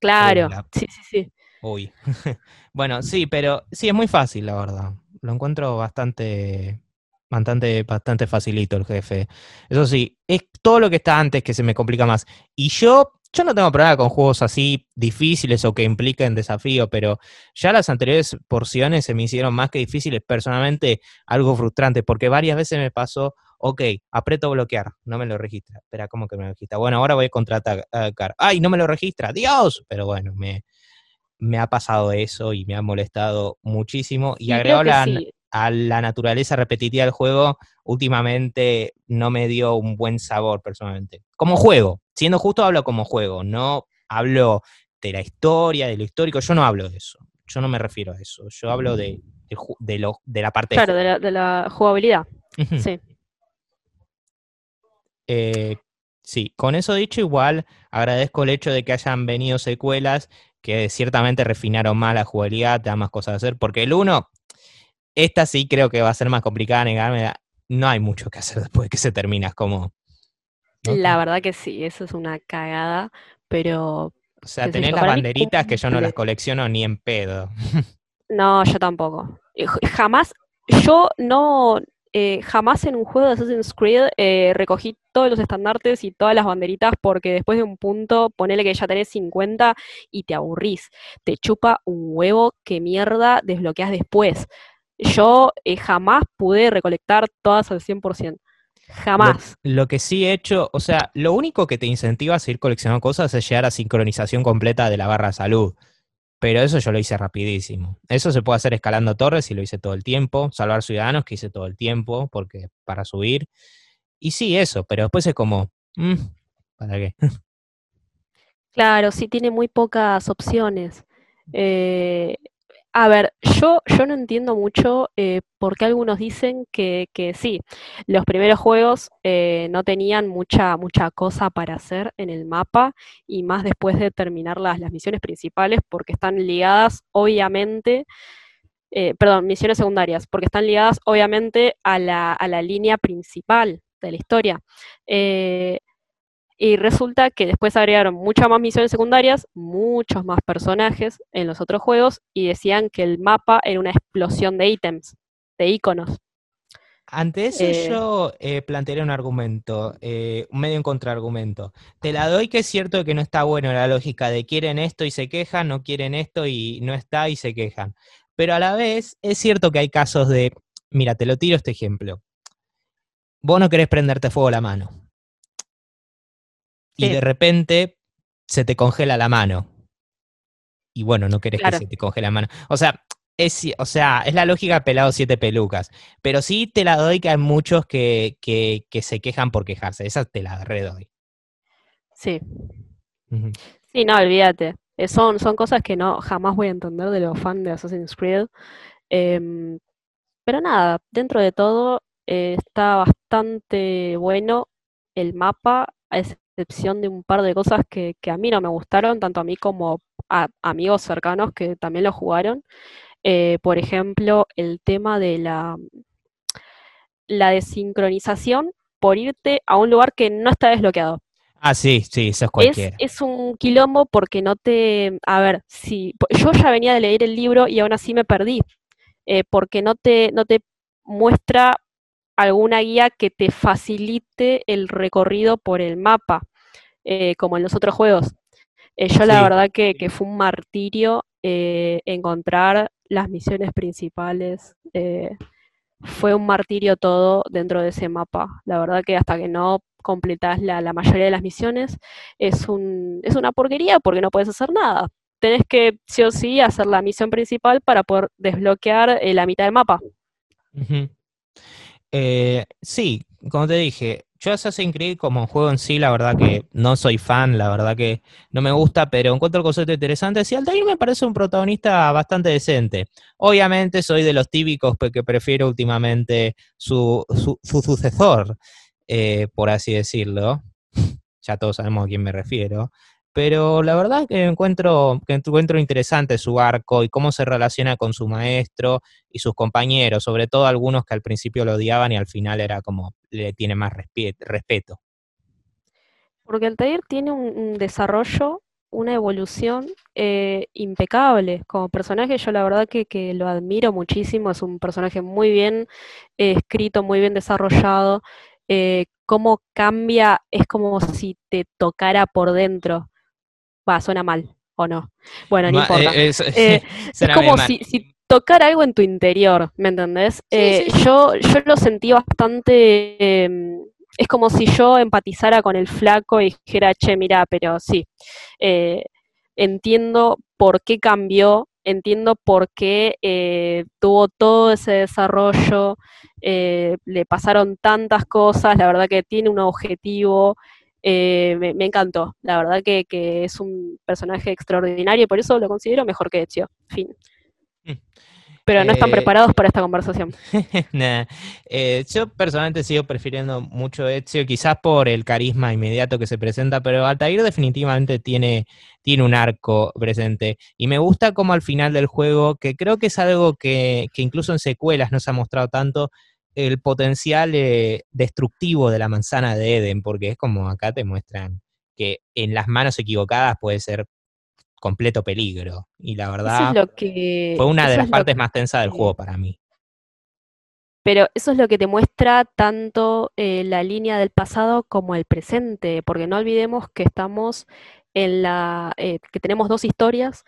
Claro, la- sí, sí, sí. Uy. bueno, sí, pero sí, es muy fácil, la verdad. Lo encuentro bastante, bastante, bastante facilito el jefe. Eso sí, es todo lo que está antes que se me complica más. Y yo, yo no tengo problema con juegos así difíciles o que impliquen desafío, pero ya las anteriores porciones se me hicieron más que difíciles, personalmente algo frustrante, porque varias veces me pasó, ok, aprieto bloquear, no me lo registra. Espera, ¿cómo que me lo registra? Bueno, ahora voy a contraatacar. ¡Ay, no me lo registra! ¡Dios! Pero bueno, me, me ha pasado eso y me ha molestado muchísimo. Y agregado la, sí. a la naturaleza repetitiva del juego, últimamente no me dio un buen sabor personalmente. Como juego, siendo justo hablo como juego, no hablo de la historia, de lo histórico, yo no hablo de eso. Yo no me refiero a eso. Yo hablo de, de, lo, de la parte Claro, de la, de la jugabilidad. Sí. Eh, sí, con eso dicho, igual agradezco el hecho de que hayan venido secuelas que ciertamente refinaron más la jugabilidad, te da más cosas a hacer, porque el 1, esta sí creo que va a ser más complicada, negarme, no hay mucho que hacer después de que se termina, es como... ¿no? La verdad que sí, eso es una cagada, pero O sea, tenés yo, las mí banderitas que yo no las colecciono ni en pedo. no, yo tampoco. Jamás, yo no, eh, jamás en un juego de Assassin's Creed eh, recogí todos los estandartes y todas las banderitas porque después de un punto, ponele que ya tenés 50 y te aburrís. Te chupa un huevo que mierda desbloqueas después. Yo eh, jamás pude recolectar todas al 100%. Jamás. Lo, lo que sí he hecho, o sea, lo único que te incentiva a seguir coleccionando cosas es llegar a sincronización completa de la barra de salud. Pero eso yo lo hice rapidísimo. Eso se puede hacer escalando torres y lo hice todo el tiempo. Salvar ciudadanos que hice todo el tiempo porque para subir. Y sí, eso, pero después es como, mm, ¿para qué? Claro, sí tiene muy pocas opciones. Eh, a ver, yo, yo no entiendo mucho eh, por qué algunos dicen que, que sí, los primeros juegos eh, no tenían mucha, mucha cosa para hacer en el mapa y más después de terminar las, las misiones principales porque están ligadas obviamente, eh, perdón, misiones secundarias, porque están ligadas obviamente a la, a la línea principal de la historia. Eh, y resulta que después agregaron muchas más misiones secundarias, muchos más personajes en los otros juegos y decían que el mapa era una explosión de ítems, de iconos. Ante eso Eh, yo eh, plantearé un argumento, eh, un medio en contraargumento. Te la doy que es cierto que no está bueno la lógica de quieren esto y se quejan, no quieren esto y no está y se quejan. Pero a la vez es cierto que hay casos de, mira, te lo tiro este ejemplo. Vos no querés prenderte fuego la mano. Y de repente se te congela la mano. Y bueno, no querés Claro. que se te congele la mano. O sea, es, o sea, es la lógica pelado siete pelucas. Pero sí te la doy que hay muchos que, que, que se quejan por quejarse. Esa te la redoy. Sí. Sí, no, olvídate. Eh, son, son cosas que no jamás voy a entender de los fans de Assassin's Creed. Em, pero nada, dentro de todo eh, está bastante bueno el mapa, a excepción de un par de cosas que, a mí no me gustaron, tanto a mí como a amigos cercanos que también lo jugaron. Eh, por ejemplo, el tema de la, la desincronización por irte a un lugar que no está desbloqueado. Ah, sí, sí, eso es cualquiera. Es, un quilombo porque no te... A ver, si yo ya venía de leer el libro y aún así me perdí, eh, porque no te, no te muestra alguna guía que te facilite el recorrido por el mapa, eh, como en los otros juegos. Eh, yo la verdad que, que, fue un martirio encontrar las misiones principales. fue un martirio todo dentro de ese mapa. La verdad que hasta que no completas la, mayoría de las misiones, es, un, es una porquería porque no puedes hacer nada. Tenés que, sí o sí, hacer la misión principal para poder desbloquear eh, la mitad del mapa. Eh, sí, como te dije, yo Assassin's Creed como juego en sí, la verdad que no soy fan, la verdad que no me gusta, pero encuentro concepto interesante. Sí, Altair me parece un protagonista bastante decente. Obviamente soy de los típicos que prefiero últimamente su, su, su sucesor, eh, por así decirlo. ya todos sabemos a quién me refiero. Pero la verdad que encuentro, que encuentro interesante su arco y cómo se relaciona con su maestro y sus compañeros, sobre todo algunos que al principio lo odiaban y al final era como le tiene más respeto. Porque Altair tiene un, desarrollo, una evolución eh, impecable. Como personaje, yo la verdad que, que, lo admiro muchísimo. Es un personaje muy bien eh, escrito, muy bien desarrollado. Eh, cómo cambia, es como si te tocara por dentro. Va, suena mal, ¿o no? Bueno, no importa. Eh, eh, es, como si, tocara algo en tu interior, ¿me entendés? Yo, yo lo sentí bastante... Em, es como si yo empatizara con el flaco y dijera, che, mira, pero sí, entiendo por qué cambió, entiendo por qué eh, tuvo todo ese desarrollo, eh, le pasaron tantas cosas, la verdad que tiene un objetivo, eh, me, encantó, la verdad que, es un personaje extraordinario y por eso lo considero mejor que Ezio, fin. Mm pero no están eh, preparados para esta conversación. Eh, yo personalmente sigo prefiriendo mucho Ezio, quizás por el carisma inmediato que se presenta, pero Altair definitivamente tiene, tiene un arco presente. Y me gusta como al final del juego, que creo que es algo que, incluso en secuelas no se ha mostrado tanto, el potencial eh, destructivo de la manzana de Eden, porque es como acá te muestran que en las manos equivocadas puede ser completo peligro. Y la verdad fue una de las partes más tensas del juego para mí. Pero eso es lo que te muestra tanto eh, la línea del pasado como el presente, porque no olvidemos que estamos en la, eh, que tenemos dos historias,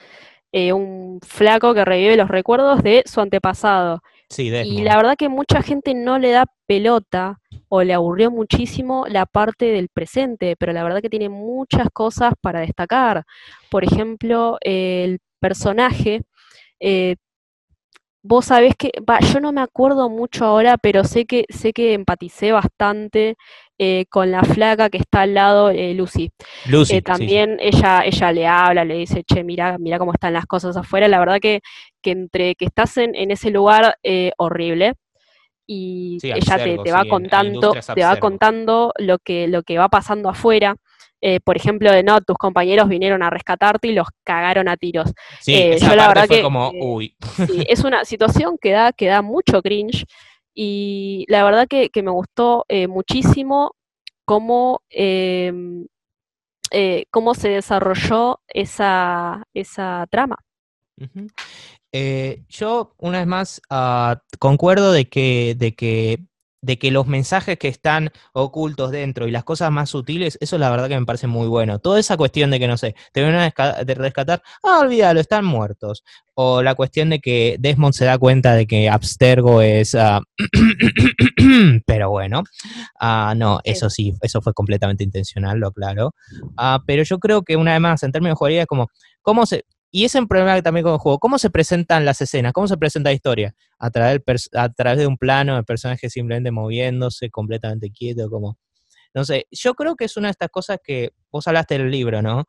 eh, un flaco que revive los recuerdos de su antepasado y la verdad que mucha gente no le da pelota o le aburrió muchísimo la parte del presente, pero la verdad que tiene muchas cosas para destacar. Por ejemplo, el personaje, eh, vos sabés que, yo no me acuerdo mucho ahora, pero sé que, sé que empaticé bastante eh, con la flaca que está al lado, eh, Lucy. Lucy también ella, ella le habla, le dice, che, mira, mira cómo están las cosas afuera. La verdad que, que entre que estás en, en ese lugar eh, horrible y ella te, va contando, te va contando lo que, lo que va pasando afuera. Por ejemplo, de no, tus compañeros vinieron a rescatarte y los cagaron a tiros. Sí, yo la verdad fue como, uy. es una situación que da, que da mucho cringe y la verdad que, me gustó eh, muchísimo cómo, em, eh, cómo se desarrolló esa, esa trama. Eh, yo, una vez más, uh, concuerdo de que, de que de que los mensajes que están ocultos dentro y las cosas más sutiles, eso es la verdad que me parece muy bueno. Toda esa cuestión de que, no sé, te vienen a rescatar, ah, olvídalo, están muertos. O la cuestión de que Desmond se da cuenta de que Abstergo es... Ah, pero bueno, ah, no, eso sí, eso fue completamente intencional, lo claro. Ah, pero yo creo que una vez más, en términos de jugaría, es como, ¿cómo se, y es un problema también con el juego. ¿Cómo se presentan las escenas? ¿Cómo se presenta la historia? A través, a través de un plano, de personaje simplemente moviéndose, completamente quieto, como... No sé, yo creo que es una de estas cosas que vos hablaste del libro, ¿no?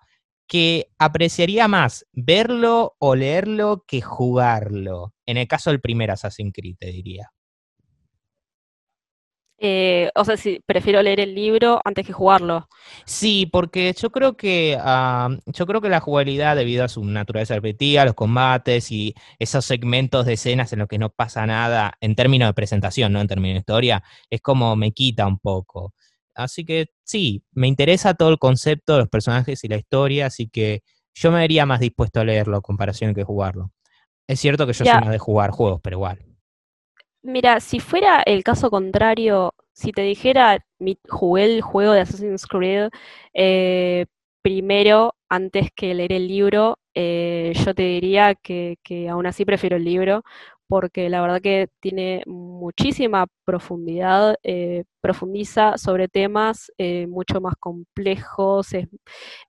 Que apreciaría más verlo o leerlo que jugarlo. En el caso del primer Assassin's Creed, te diría. Eh, o sea, si prefiero leer el libro antes que jugarlo. Sí, porque yo creo que ah, yo creo que la jugabilidad, debido a su naturaleza repetida, los combates y esos segmentos de escenas en los que no pasa nada, en términos de presentación, no en términos de historia, es como me quita un poco. Así que sí, me interesa todo el concepto de los personajes y la historia, así que yo me vería más dispuesto a leerlo en comparación que jugarlo. Es cierto que yo soy más de jugar juegos, pero igual. Mira, si fuera el caso contrario, si te dijera, jugué el juego de Assassin's Creed eh, primero antes que leer el libro, eh, yo te diría que, aún así prefiero el libro, porque la verdad que tiene muchísima profundidad, eh, profundiza sobre temas mucho más complejos,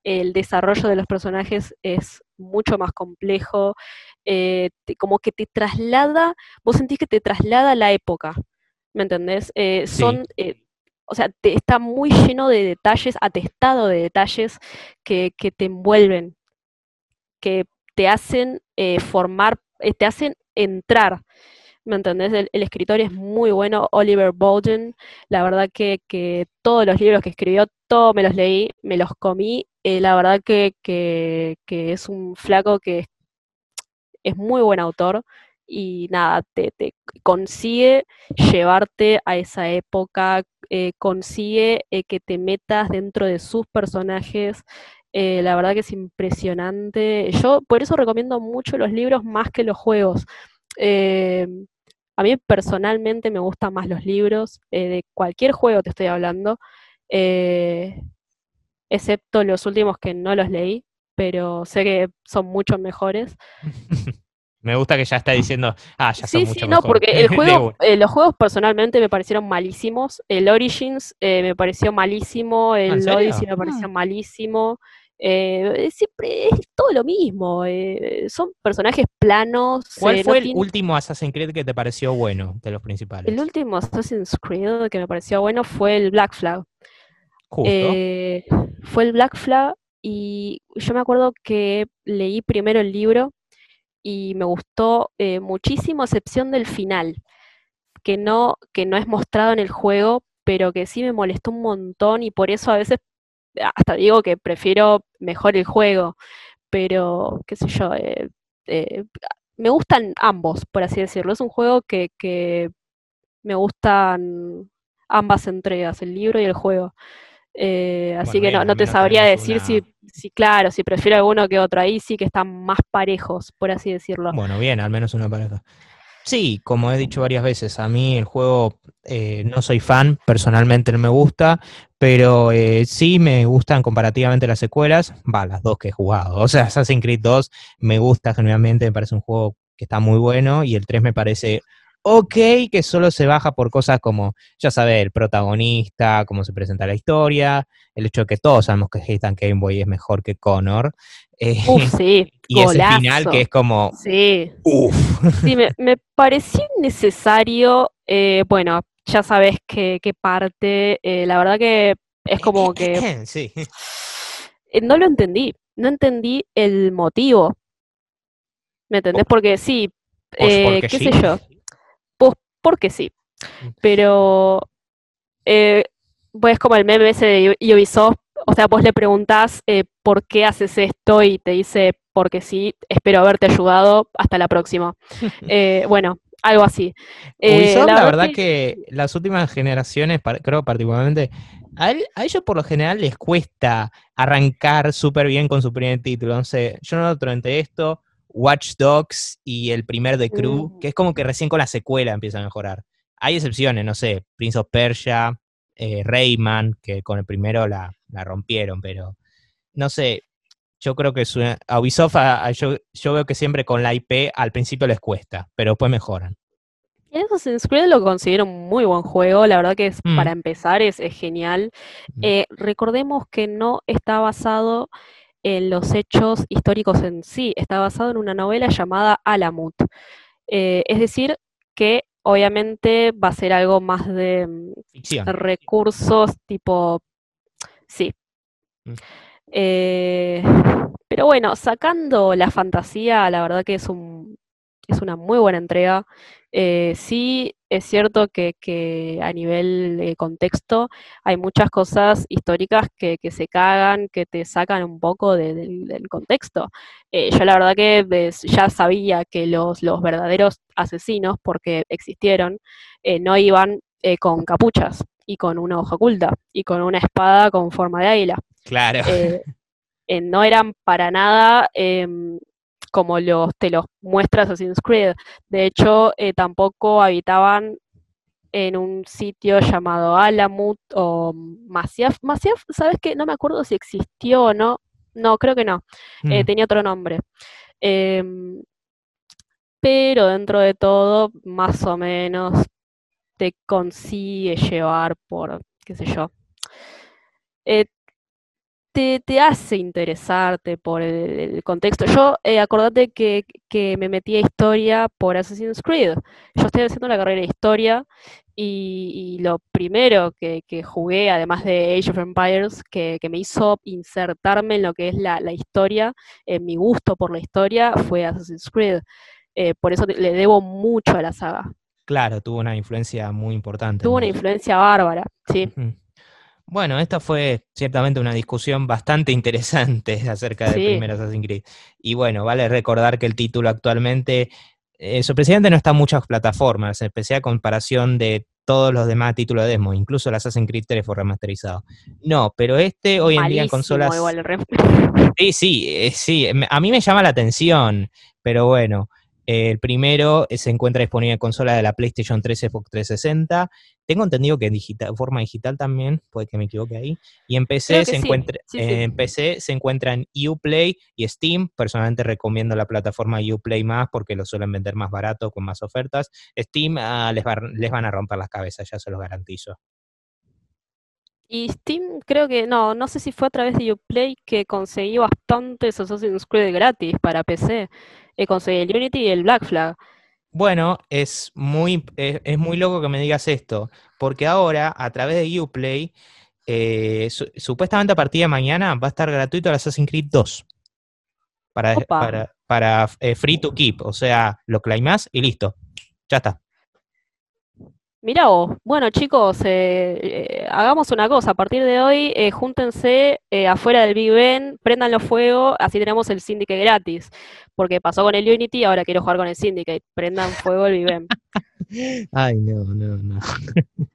el desarrollo de los personajes es mucho más complejo, eh, como que te traslada, vos sentís que te traslada la época, ¿me entendés? Eh, son, eh, o sea, te, está muy lleno de detalles, atestado de detalles que, te envuelven, que te hacen formar, te hacen entrar. ¿Me entendés? El, escritor es muy bueno, Oliver Bolden. La verdad que, todos los libros que escribió, todos me los leí, me los comí. la verdad que, que, es un flaco que es muy buen autor y nada, te, consigue llevarte a esa época, eh, consigue eh, que te metas dentro de sus personajes. Eh, la verdad que es impresionante. Yo por eso recomiendo mucho los libros más que los juegos. a mí personalmente me gustan más los libros, de cualquier juego te estoy hablando, excepto los últimos que no los leí, pero sé que son mucho mejores. Me gusta que ya está diciendo, ah, ya son mucho sí, no, porque el juego, eh, los juegos personalmente me parecieron malísimos. El Origins eh, me pareció malísimo, el Odyssey me pareció ah. malísimo. Eh, siempre es todo lo mismo. son personajes planos. ¿Cuál fue el último Assassin's Creed que te pareció bueno de los principales? El último Assassin's Creed que me pareció bueno fue el Black Flag. Justo. fue el Black Flag y yo me acuerdo que leí primero el libro y me gustó eh, muchísimo, excepción del final, que no, que no es mostrado en el juego, pero que sí me molestó un montón y por eso a veces hasta digo que prefiero mejor el juego, pero qué sé yo, eh, eh, me gustan ambos, por así decirlo. Es un juego que, que me gustan ambas entregas, el libro y el juego. Eh, así que no, no te sabría decir si, si, claro, si prefiero alguno que otro. Ahí sí que están más parejos, por así decirlo. Bueno, bien, al menos una pareja. Sí, como he dicho varias veces, a mí el juego eh, no soy fan, personalmente no me gusta, pero eh, sí me gustan comparativamente las secuelas, va, las dos que he jugado. O sea, Assassin's Creed 2 me gusta generalmente, me parece un juego que está muy bueno y el 3 me parece ok que solo se baja por cosas como, ya sabes, el protagonista, cómo se presenta la historia, el hecho de que todos sabemos que Hayden Game Boy es mejor que Connor. Eh, sí, y ese final que es como... Sí, sí me, pareció innecesario, eh, bueno, ya sabes qué, parte, eh, la verdad que es como que... sí. No lo entendí, no entendí el motivo. ¿Me entendés? Porque sí, qué sé yo porque sí. Pero eh, pues como el meme ese de Ubisoft, o sea, vos le preguntás eh, por qué haces esto y te dice porque sí, espero haberte ayudado, hasta la próxima. Eh, bueno, algo así. Ubisoft, la, verdad, que... las últimas generaciones, creo particularmente, a, ellos por lo general les cuesta arrancar súper bien con su primer título. Sé, yo no lo esto, Watch Dogs y el primer The Crew, mm. que es como que recién con la secuela empieza a mejorar. Hay excepciones, no sé, Prince of Persia, eh, Rayman, que con el primero la, rompieron, pero no sé, yo creo que a Ubisoft, yo, veo que siempre con la IP al principio les cuesta, pero después mejoran. Assassin's Creed lo considero un muy buen juego, la verdad que es, para mm. empezar es, genial. Mm. Eh, recordemos que no está basado en los hechos históricos en sí, está basado en una novela llamada Alamut. Eh, es decir, que obviamente va a ser algo más de mm, Ficción. recursos tipo, sí. Mm. Eh, pero bueno, sacando la fantasía, la verdad que es un, es una muy buena entrega. Eh, sí, es cierto que, que a nivel de contexto hay muchas cosas históricas que, que se cagan, que te sacan un poco de- del, del contexto. Eh, yo la verdad que ves, ya sabía que los, los verdaderos asesinos, porque existieron, eh, no iban eh, con capuchas y con una hoja oculta y con una espada con forma de águila. Claro. No eran para nada em, como los, te los muestra Assassin's Creed. De hecho, eh, tampoco habitaban en un sitio llamado Alamut o Masyaf. Masyaf, ¿sabes qué? No me acuerdo si existió o no. No, creo que no. Eh, Mm. tenía otro nombre. Em, pero dentro de todo, más o menos, te consigue llevar por, qué sé yo. Eh, te, te hace interesarte por el, el contexto. Yo, eh, acordate que, que me metí a historia por Assassin's Creed. Yo estoy haciendo la carrera de historia y, y lo primero que, que jugué, además de Age of Empires, que, que me hizo insertarme en lo que es la, la historia, en mi gusto por la historia, fue Assassin's Creed. Eh, por eso te- le debo mucho a la saga. Claro, tuvo una influencia muy importante. Tuvo una influencia bárbara, sí. Ujú. Bueno, esta fue ciertamente una discusión bastante interesante acerca del Sí. primer Assassin's Creed. Y bueno, vale recordar que el título actualmente, eh, sorpresivamente no está en muchas plataformas, en especial a comparación de todos los demás títulos de demo, incluso el Assassin's Creed 3 fue remasterizado. No, pero este hoy en día en consolas... igual el ref- Sí, sí, eh, sí, a mí me llama la atención, pero bueno, el primero eh, se encuentra disponible en consola de la PlayStation 3, Xbox 360. Tengo entendido que en digital, forma digital también, puede que me equivoque ahí. Y en PC se sí, encuentra, sí, sí. en PC se encuentra en Uplay y Steam. Personalmente recomiendo la plataforma Uplay más porque lo suelen vender más barato, con más ofertas. Steam ah, les, va- les van a romper las cabezas, ya se los garantizo. Y Steam, creo que, no, no sé si fue a través de Uplay que conseguí bastantes Assassin's Creed gratis para PC. Eh, conseguí el Unity y el Black Flag. Bueno, es muy, es, es muy loco que me digas esto, porque ahora a través de Uplay, eh, su- supuestamente a partir de mañana va a estar gratuito el Assassin's Creed 2 para, Opa. para, para eh, free to keep, o sea, lo claimás y listo, ya está. Mirá vos, bueno chicos, eh, eh, hagamos una cosa, a partir de hoy eh, júntense eh, afuera del Big Ben, prendanlo fuego, así tenemos el Syndicate gratis, porque pasó con el Unity, ahora quiero jugar con el Syndicate, prendan fuego el Big Ben. Ay, no, no, no.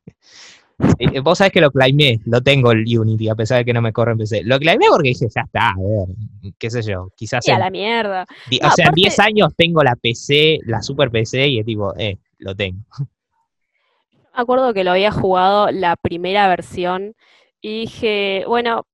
Eh, vos sabés que lo claimé, lo tengo el Unity, a pesar de que no me corre en PC. Lo claimé porque dije, ya está, a ver, qué sé yo, quizás Y a en la mierda. Di- No, o sea, en aparte- 10 años tengo la PC, la super PC, y es tipo, eh, lo tengo. Me acuerdo que lo había jugado la primera versión y dije, bueno,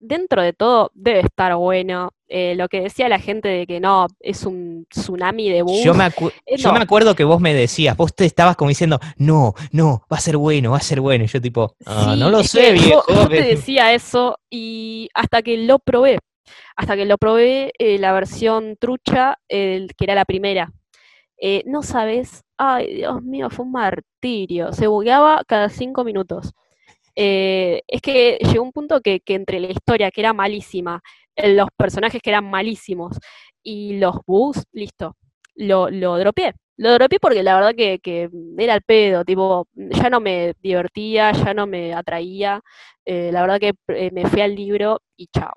dentro de todo debe estar bueno. Eh, lo que decía la gente de que no, es un tsunami de bugs. Yo, me, acu- eh, yo no. me acuerdo que vos me decías, vos te estabas como diciendo, no, no, va a ser bueno, va a ser bueno. Y yo tipo, "Ah, no lo sé, yo- viejo. Yo, te decía eso y hasta que lo probé, hasta que lo probé eh, la versión trucha, el, que era la primera. Eh, no sabes, ay Dios mío, fue un martirio. Se bugueaba cada cinco minutos. Eh, es que llegó un punto que, entre la historia, que era malísima, los personajes que eran malísimos y los bugs, listo, lo, lo dropeé. Lo dropeé porque la verdad que, que era el pedo, tipo, ya no me divertía, ya no me atraía. eh, la verdad que me fui al libro y chao.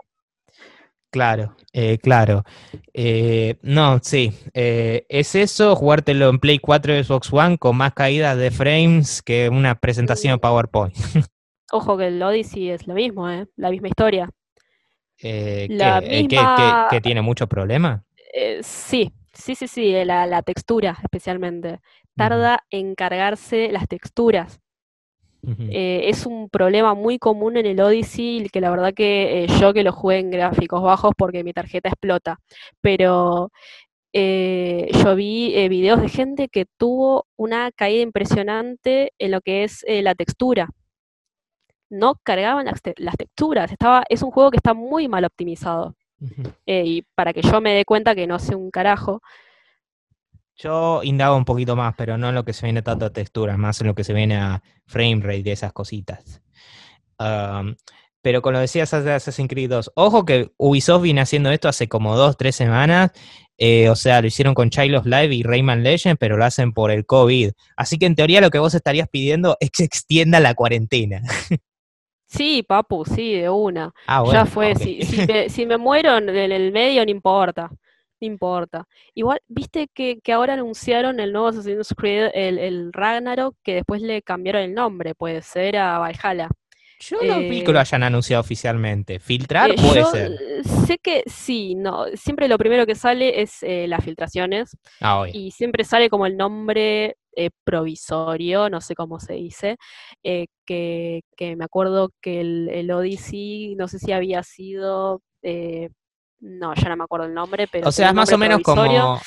Claro, eh, claro. Eh, no, sí. eh, es eso, jugártelo en Play 4 y Xbox One con más caídas de frames que una presentación de PowerPoint. Ojo que el Odyssey es lo mismo, ¿eh? La misma historia. Eh, La ¿qué, eh, misma- qué tiene mucho problema? Eh, sí, sí, sí, sí, la, la textura especialmente. Tarda en cargarse las texturas. Eh, es un problema muy común en el Odyssey, que la verdad que eh, yo que lo jugué en gráficos bajos porque mi tarjeta explota, pero eh, yo vi videos de gente que tuvo una caída impresionante en lo que es la textura. No cargaban las, te- las texturas, estaba, es un juego que está muy mal optimizado. Y para que yo me dé cuenta que no sé un carajo. Yo indago un poquito más, pero no en lo que se viene tanto a texturas, más en lo que se viene a frame rate de esas cositas. pero con lo decías de Assassin's Creed 2, ojo que Ubisoft viene haciendo esto hace como dos, tres semanas. Eh, o sea, lo hicieron con Child of Life y Rayman Legends, pero lo hacen por el COVID. Así que en teoría lo que vos estarías pidiendo es que extienda la cuarentena. Sí, papu, sí, de una. Ah, ya fue. Si, me, muero en el medio, no importa. No importa. Igual, viste que, ahora anunciaron el nuevo Assassin's Creed, el, el, Ragnarok, que después le cambiaron el nombre, puede ser a Valhalla. Yo no vi que lo eh, hayan anunciado oficialmente. ¿Filtrar eh, puede ser? Sé que sí, no. Siempre lo primero que sale es eh, las filtraciones. Ah, y siempre sale como el nombre eh, provisorio, no sé cómo se dice, eh, que, me acuerdo que el, el, Odyssey, no sé si había sido... Eh, no, ya no me acuerdo el nombre, pero... O sea, es más o menos como,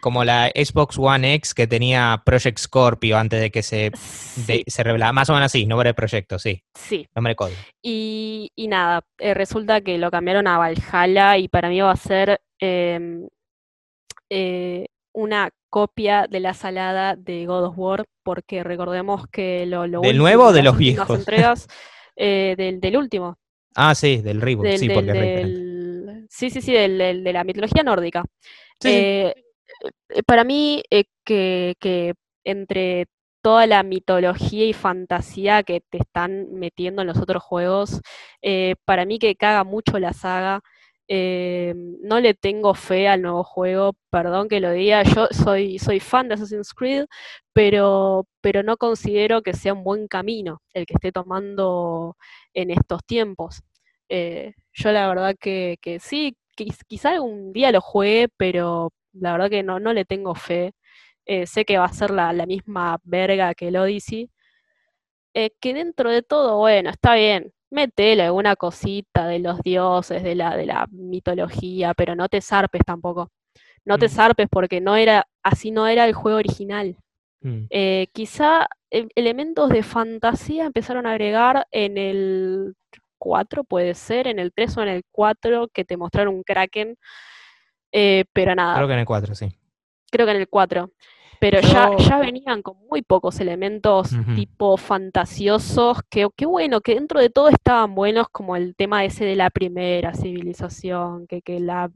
como la Xbox One X que tenía Project Scorpio antes de que se, se revelara. Más o menos así, nombre de proyecto, sí. Sí. Nombre de código. Y, y nada, resulta que lo cambiaron a Valhalla y para mí va a ser em, una copia de la salada de God of War, porque recordemos que lo, lo ¿Del nuevo o de los viejos? entregas eh, del, último. Ah, sí, del reboot, sí, porque Sí, sí, sí, de la mitología nórdica. Eh, eh, para mí, que, que entre toda la mitología y fantasía que te están metiendo en los otros juegos, para mí que caga mucho la saga. Eh, no le tengo fe al nuevo juego, perdón que lo diga, yo soy, soy fan de Assassin's Creed, pero, pero no considero que sea un buen camino el que esté tomando en estos tiempos. Eh, yo la verdad que, sí, quizá algún día lo juegue, pero la verdad que no, no le tengo fe. Eh, sé que va a ser la, la, misma verga que el Odyssey. que dentro de todo, bueno, está bien, metele alguna cosita de los dioses, de la, de la mitología, pero no te zarpes tampoco. No te mm. zarpes porque no era, así no era el juego original. Mm. Eh, quizá elementos de fantasía empezaron a agregar en el 4, puede ser, en el 3 o en el 4, que te mostraron un Kraken, eh, pero nada. Creo que en el 4, sí. Creo que en el 4. Pero ya, ya venían con muy pocos elementos tipo fantasiosos, que, bueno, que dentro de todo estaban buenos, como el tema ese de la primera civilización, que, que la,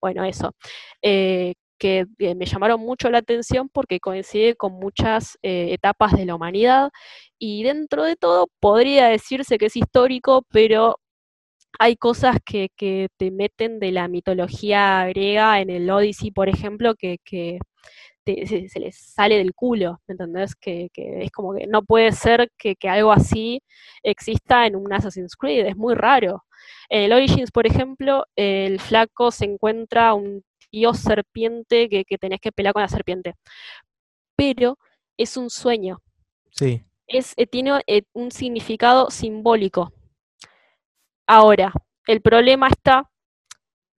bueno, eso, eh, que eh, me llamaron mucho la atención porque coincide con muchas eh, etapas de la humanidad y dentro de todo podría decirse que es histórico, pero hay cosas que, que te meten de la mitología griega en el Odyssey, por ejemplo, que, que se, les sale del culo, ¿me entendés? Que, es como que no puede ser que, algo así exista en un Assassin's Creed, es muy raro. En el Origins, por ejemplo, el flaco se encuentra un tío serpiente que, que tenés que pelear con la serpiente, pero es un sueño. Sí. Es, eh, tiene eh, un significado simbólico. Ahora, el problema está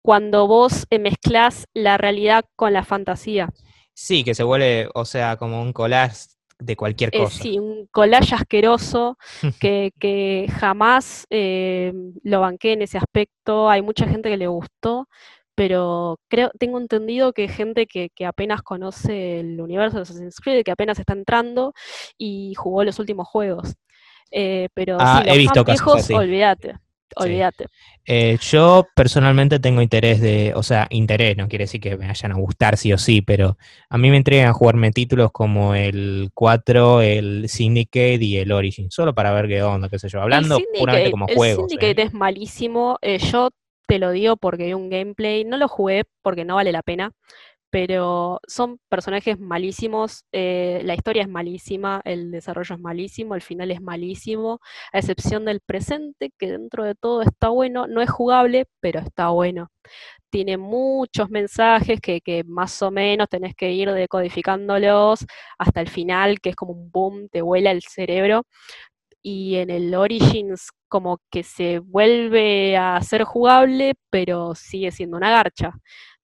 cuando vos eh, mezclas la realidad con la fantasía. Sí, que se vuelve, o sea, como un collage de cualquier eh, cosa. sí, un collage asqueroso que, jamás eh, lo banqué en ese aspecto. Hay mucha gente que le gustó, pero creo, tengo entendido que gente que, apenas conoce el universo de Assassin's Creed, que apenas está entrando y jugó los últimos juegos. Eh, pero ah, he visto viejos, olvídate. Olvídate. Eh, yo personalmente tengo interés de, o sea, interés, no quiere decir que me vayan a gustar sí o sí, pero a mí me entregan a jugarme títulos como el 4, el Syndicate y el Origin, solo para ver qué onda, qué sé yo, hablando puramente como juegos. El Syndicate ¿eh? es malísimo, eh, yo te lo digo porque hay un gameplay, no lo jugué porque no vale la pena, pero son personajes malísimos, eh, la historia es malísima, el desarrollo es malísimo, el final es malísimo, a excepción del presente, que dentro de todo está bueno, no es jugable, pero está bueno. Tiene muchos mensajes que, que más o menos tenés que ir decodificándolos hasta el final, que es como un boom, te vuela el cerebro. Y en el Origins como que se vuelve a ser jugable, pero sigue siendo una garcha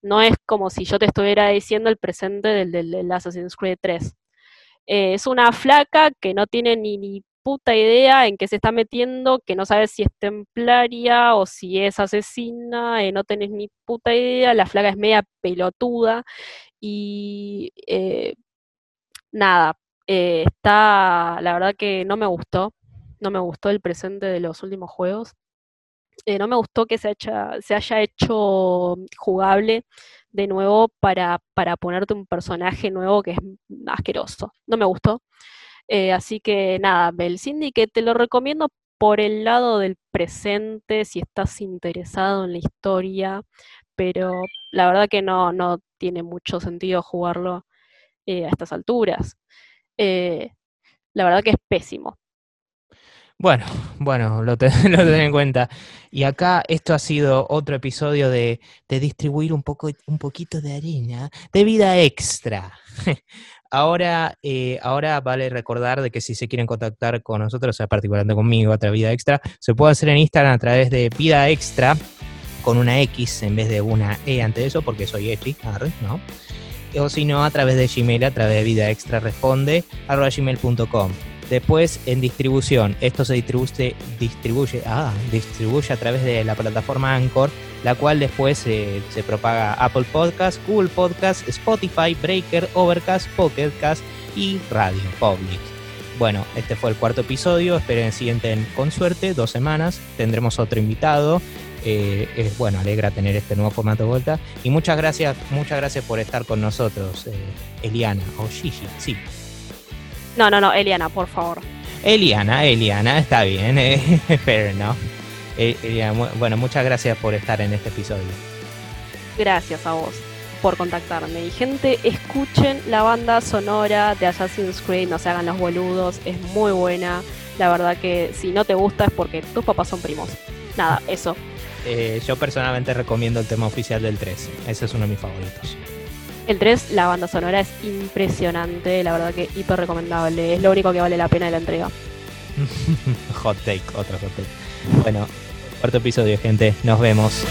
no es como si yo te estuviera diciendo el presente del, Assassin's Creed 3. Eh, es una flaca que no tiene ni, puta idea en qué se está metiendo, que no sabes si es templaria o si es asesina, eh, no tenés ni puta idea, la flaca es media pelotuda y eh, nada, está, la verdad que no me gustó, no me gustó el presente de los últimos juegos. no me gustó que se haya, se haya hecho jugable de nuevo para, para ponerte un personaje nuevo que es asqueroso. No me gustó. Eh, así que nada, Bell que te lo recomiendo por el lado del presente, si estás interesado en la historia, pero la verdad que no, no tiene mucho sentido jugarlo eh, a estas alturas. Eh, la verdad que es pésimo. Bueno, bueno, lo, ten, en cuenta. Y acá esto ha sido otro episodio de, distribuir un, poco, un poquito de arena de vida extra. Ahora, eh, ahora vale recordar de que si se quieren contactar con nosotros, o sea, particularmente conmigo, a través de Vida Extra, se puede hacer en Instagram a través de Vida Extra con una X en vez de una E antes de eso, porque soy Epi, ¿no? O si no, a través de Gmail, a través de Vida Extra Responde, arroba gmail.com. Después en distribución, esto se distribuye, distribuye, ah, distribuye a través de la plataforma Anchor, la cual después se propaga Apple Podcast, Google Podcast, Spotify, Breaker, Overcast, Pocketcast y Radio Public. Bueno, este fue el cuarto episodio, esperen siguienten con suerte, dos semanas, tendremos otro invitado. Eh, es bueno, alegra tener este nuevo formato de vuelta. Y muchas gracias, muchas gracias por estar con nosotros, eh, Eliana o Gigi, sí. No, no, no, Eliana, por favor. Eliana, Eliana, está bien, eh, fair enough. Eh, bueno, muchas gracias por estar en este episodio. Gracias a vos por contactarme. Y gente, escuchen la banda sonora de Assassin's Creed, no se hagan los boludos, es muy buena. La verdad que si no te gusta es porque tus papás son primos. Nada, eso. Eh, yo personalmente recomiendo el tema oficial del 3. Ese es uno de mis favoritos. El 3, la banda sonora es impresionante, la verdad que hiper recomendable. Es lo único que vale la pena de la entrega. hot take, otro hot take. Bueno, cuarto episodio, gente. Nos vemos.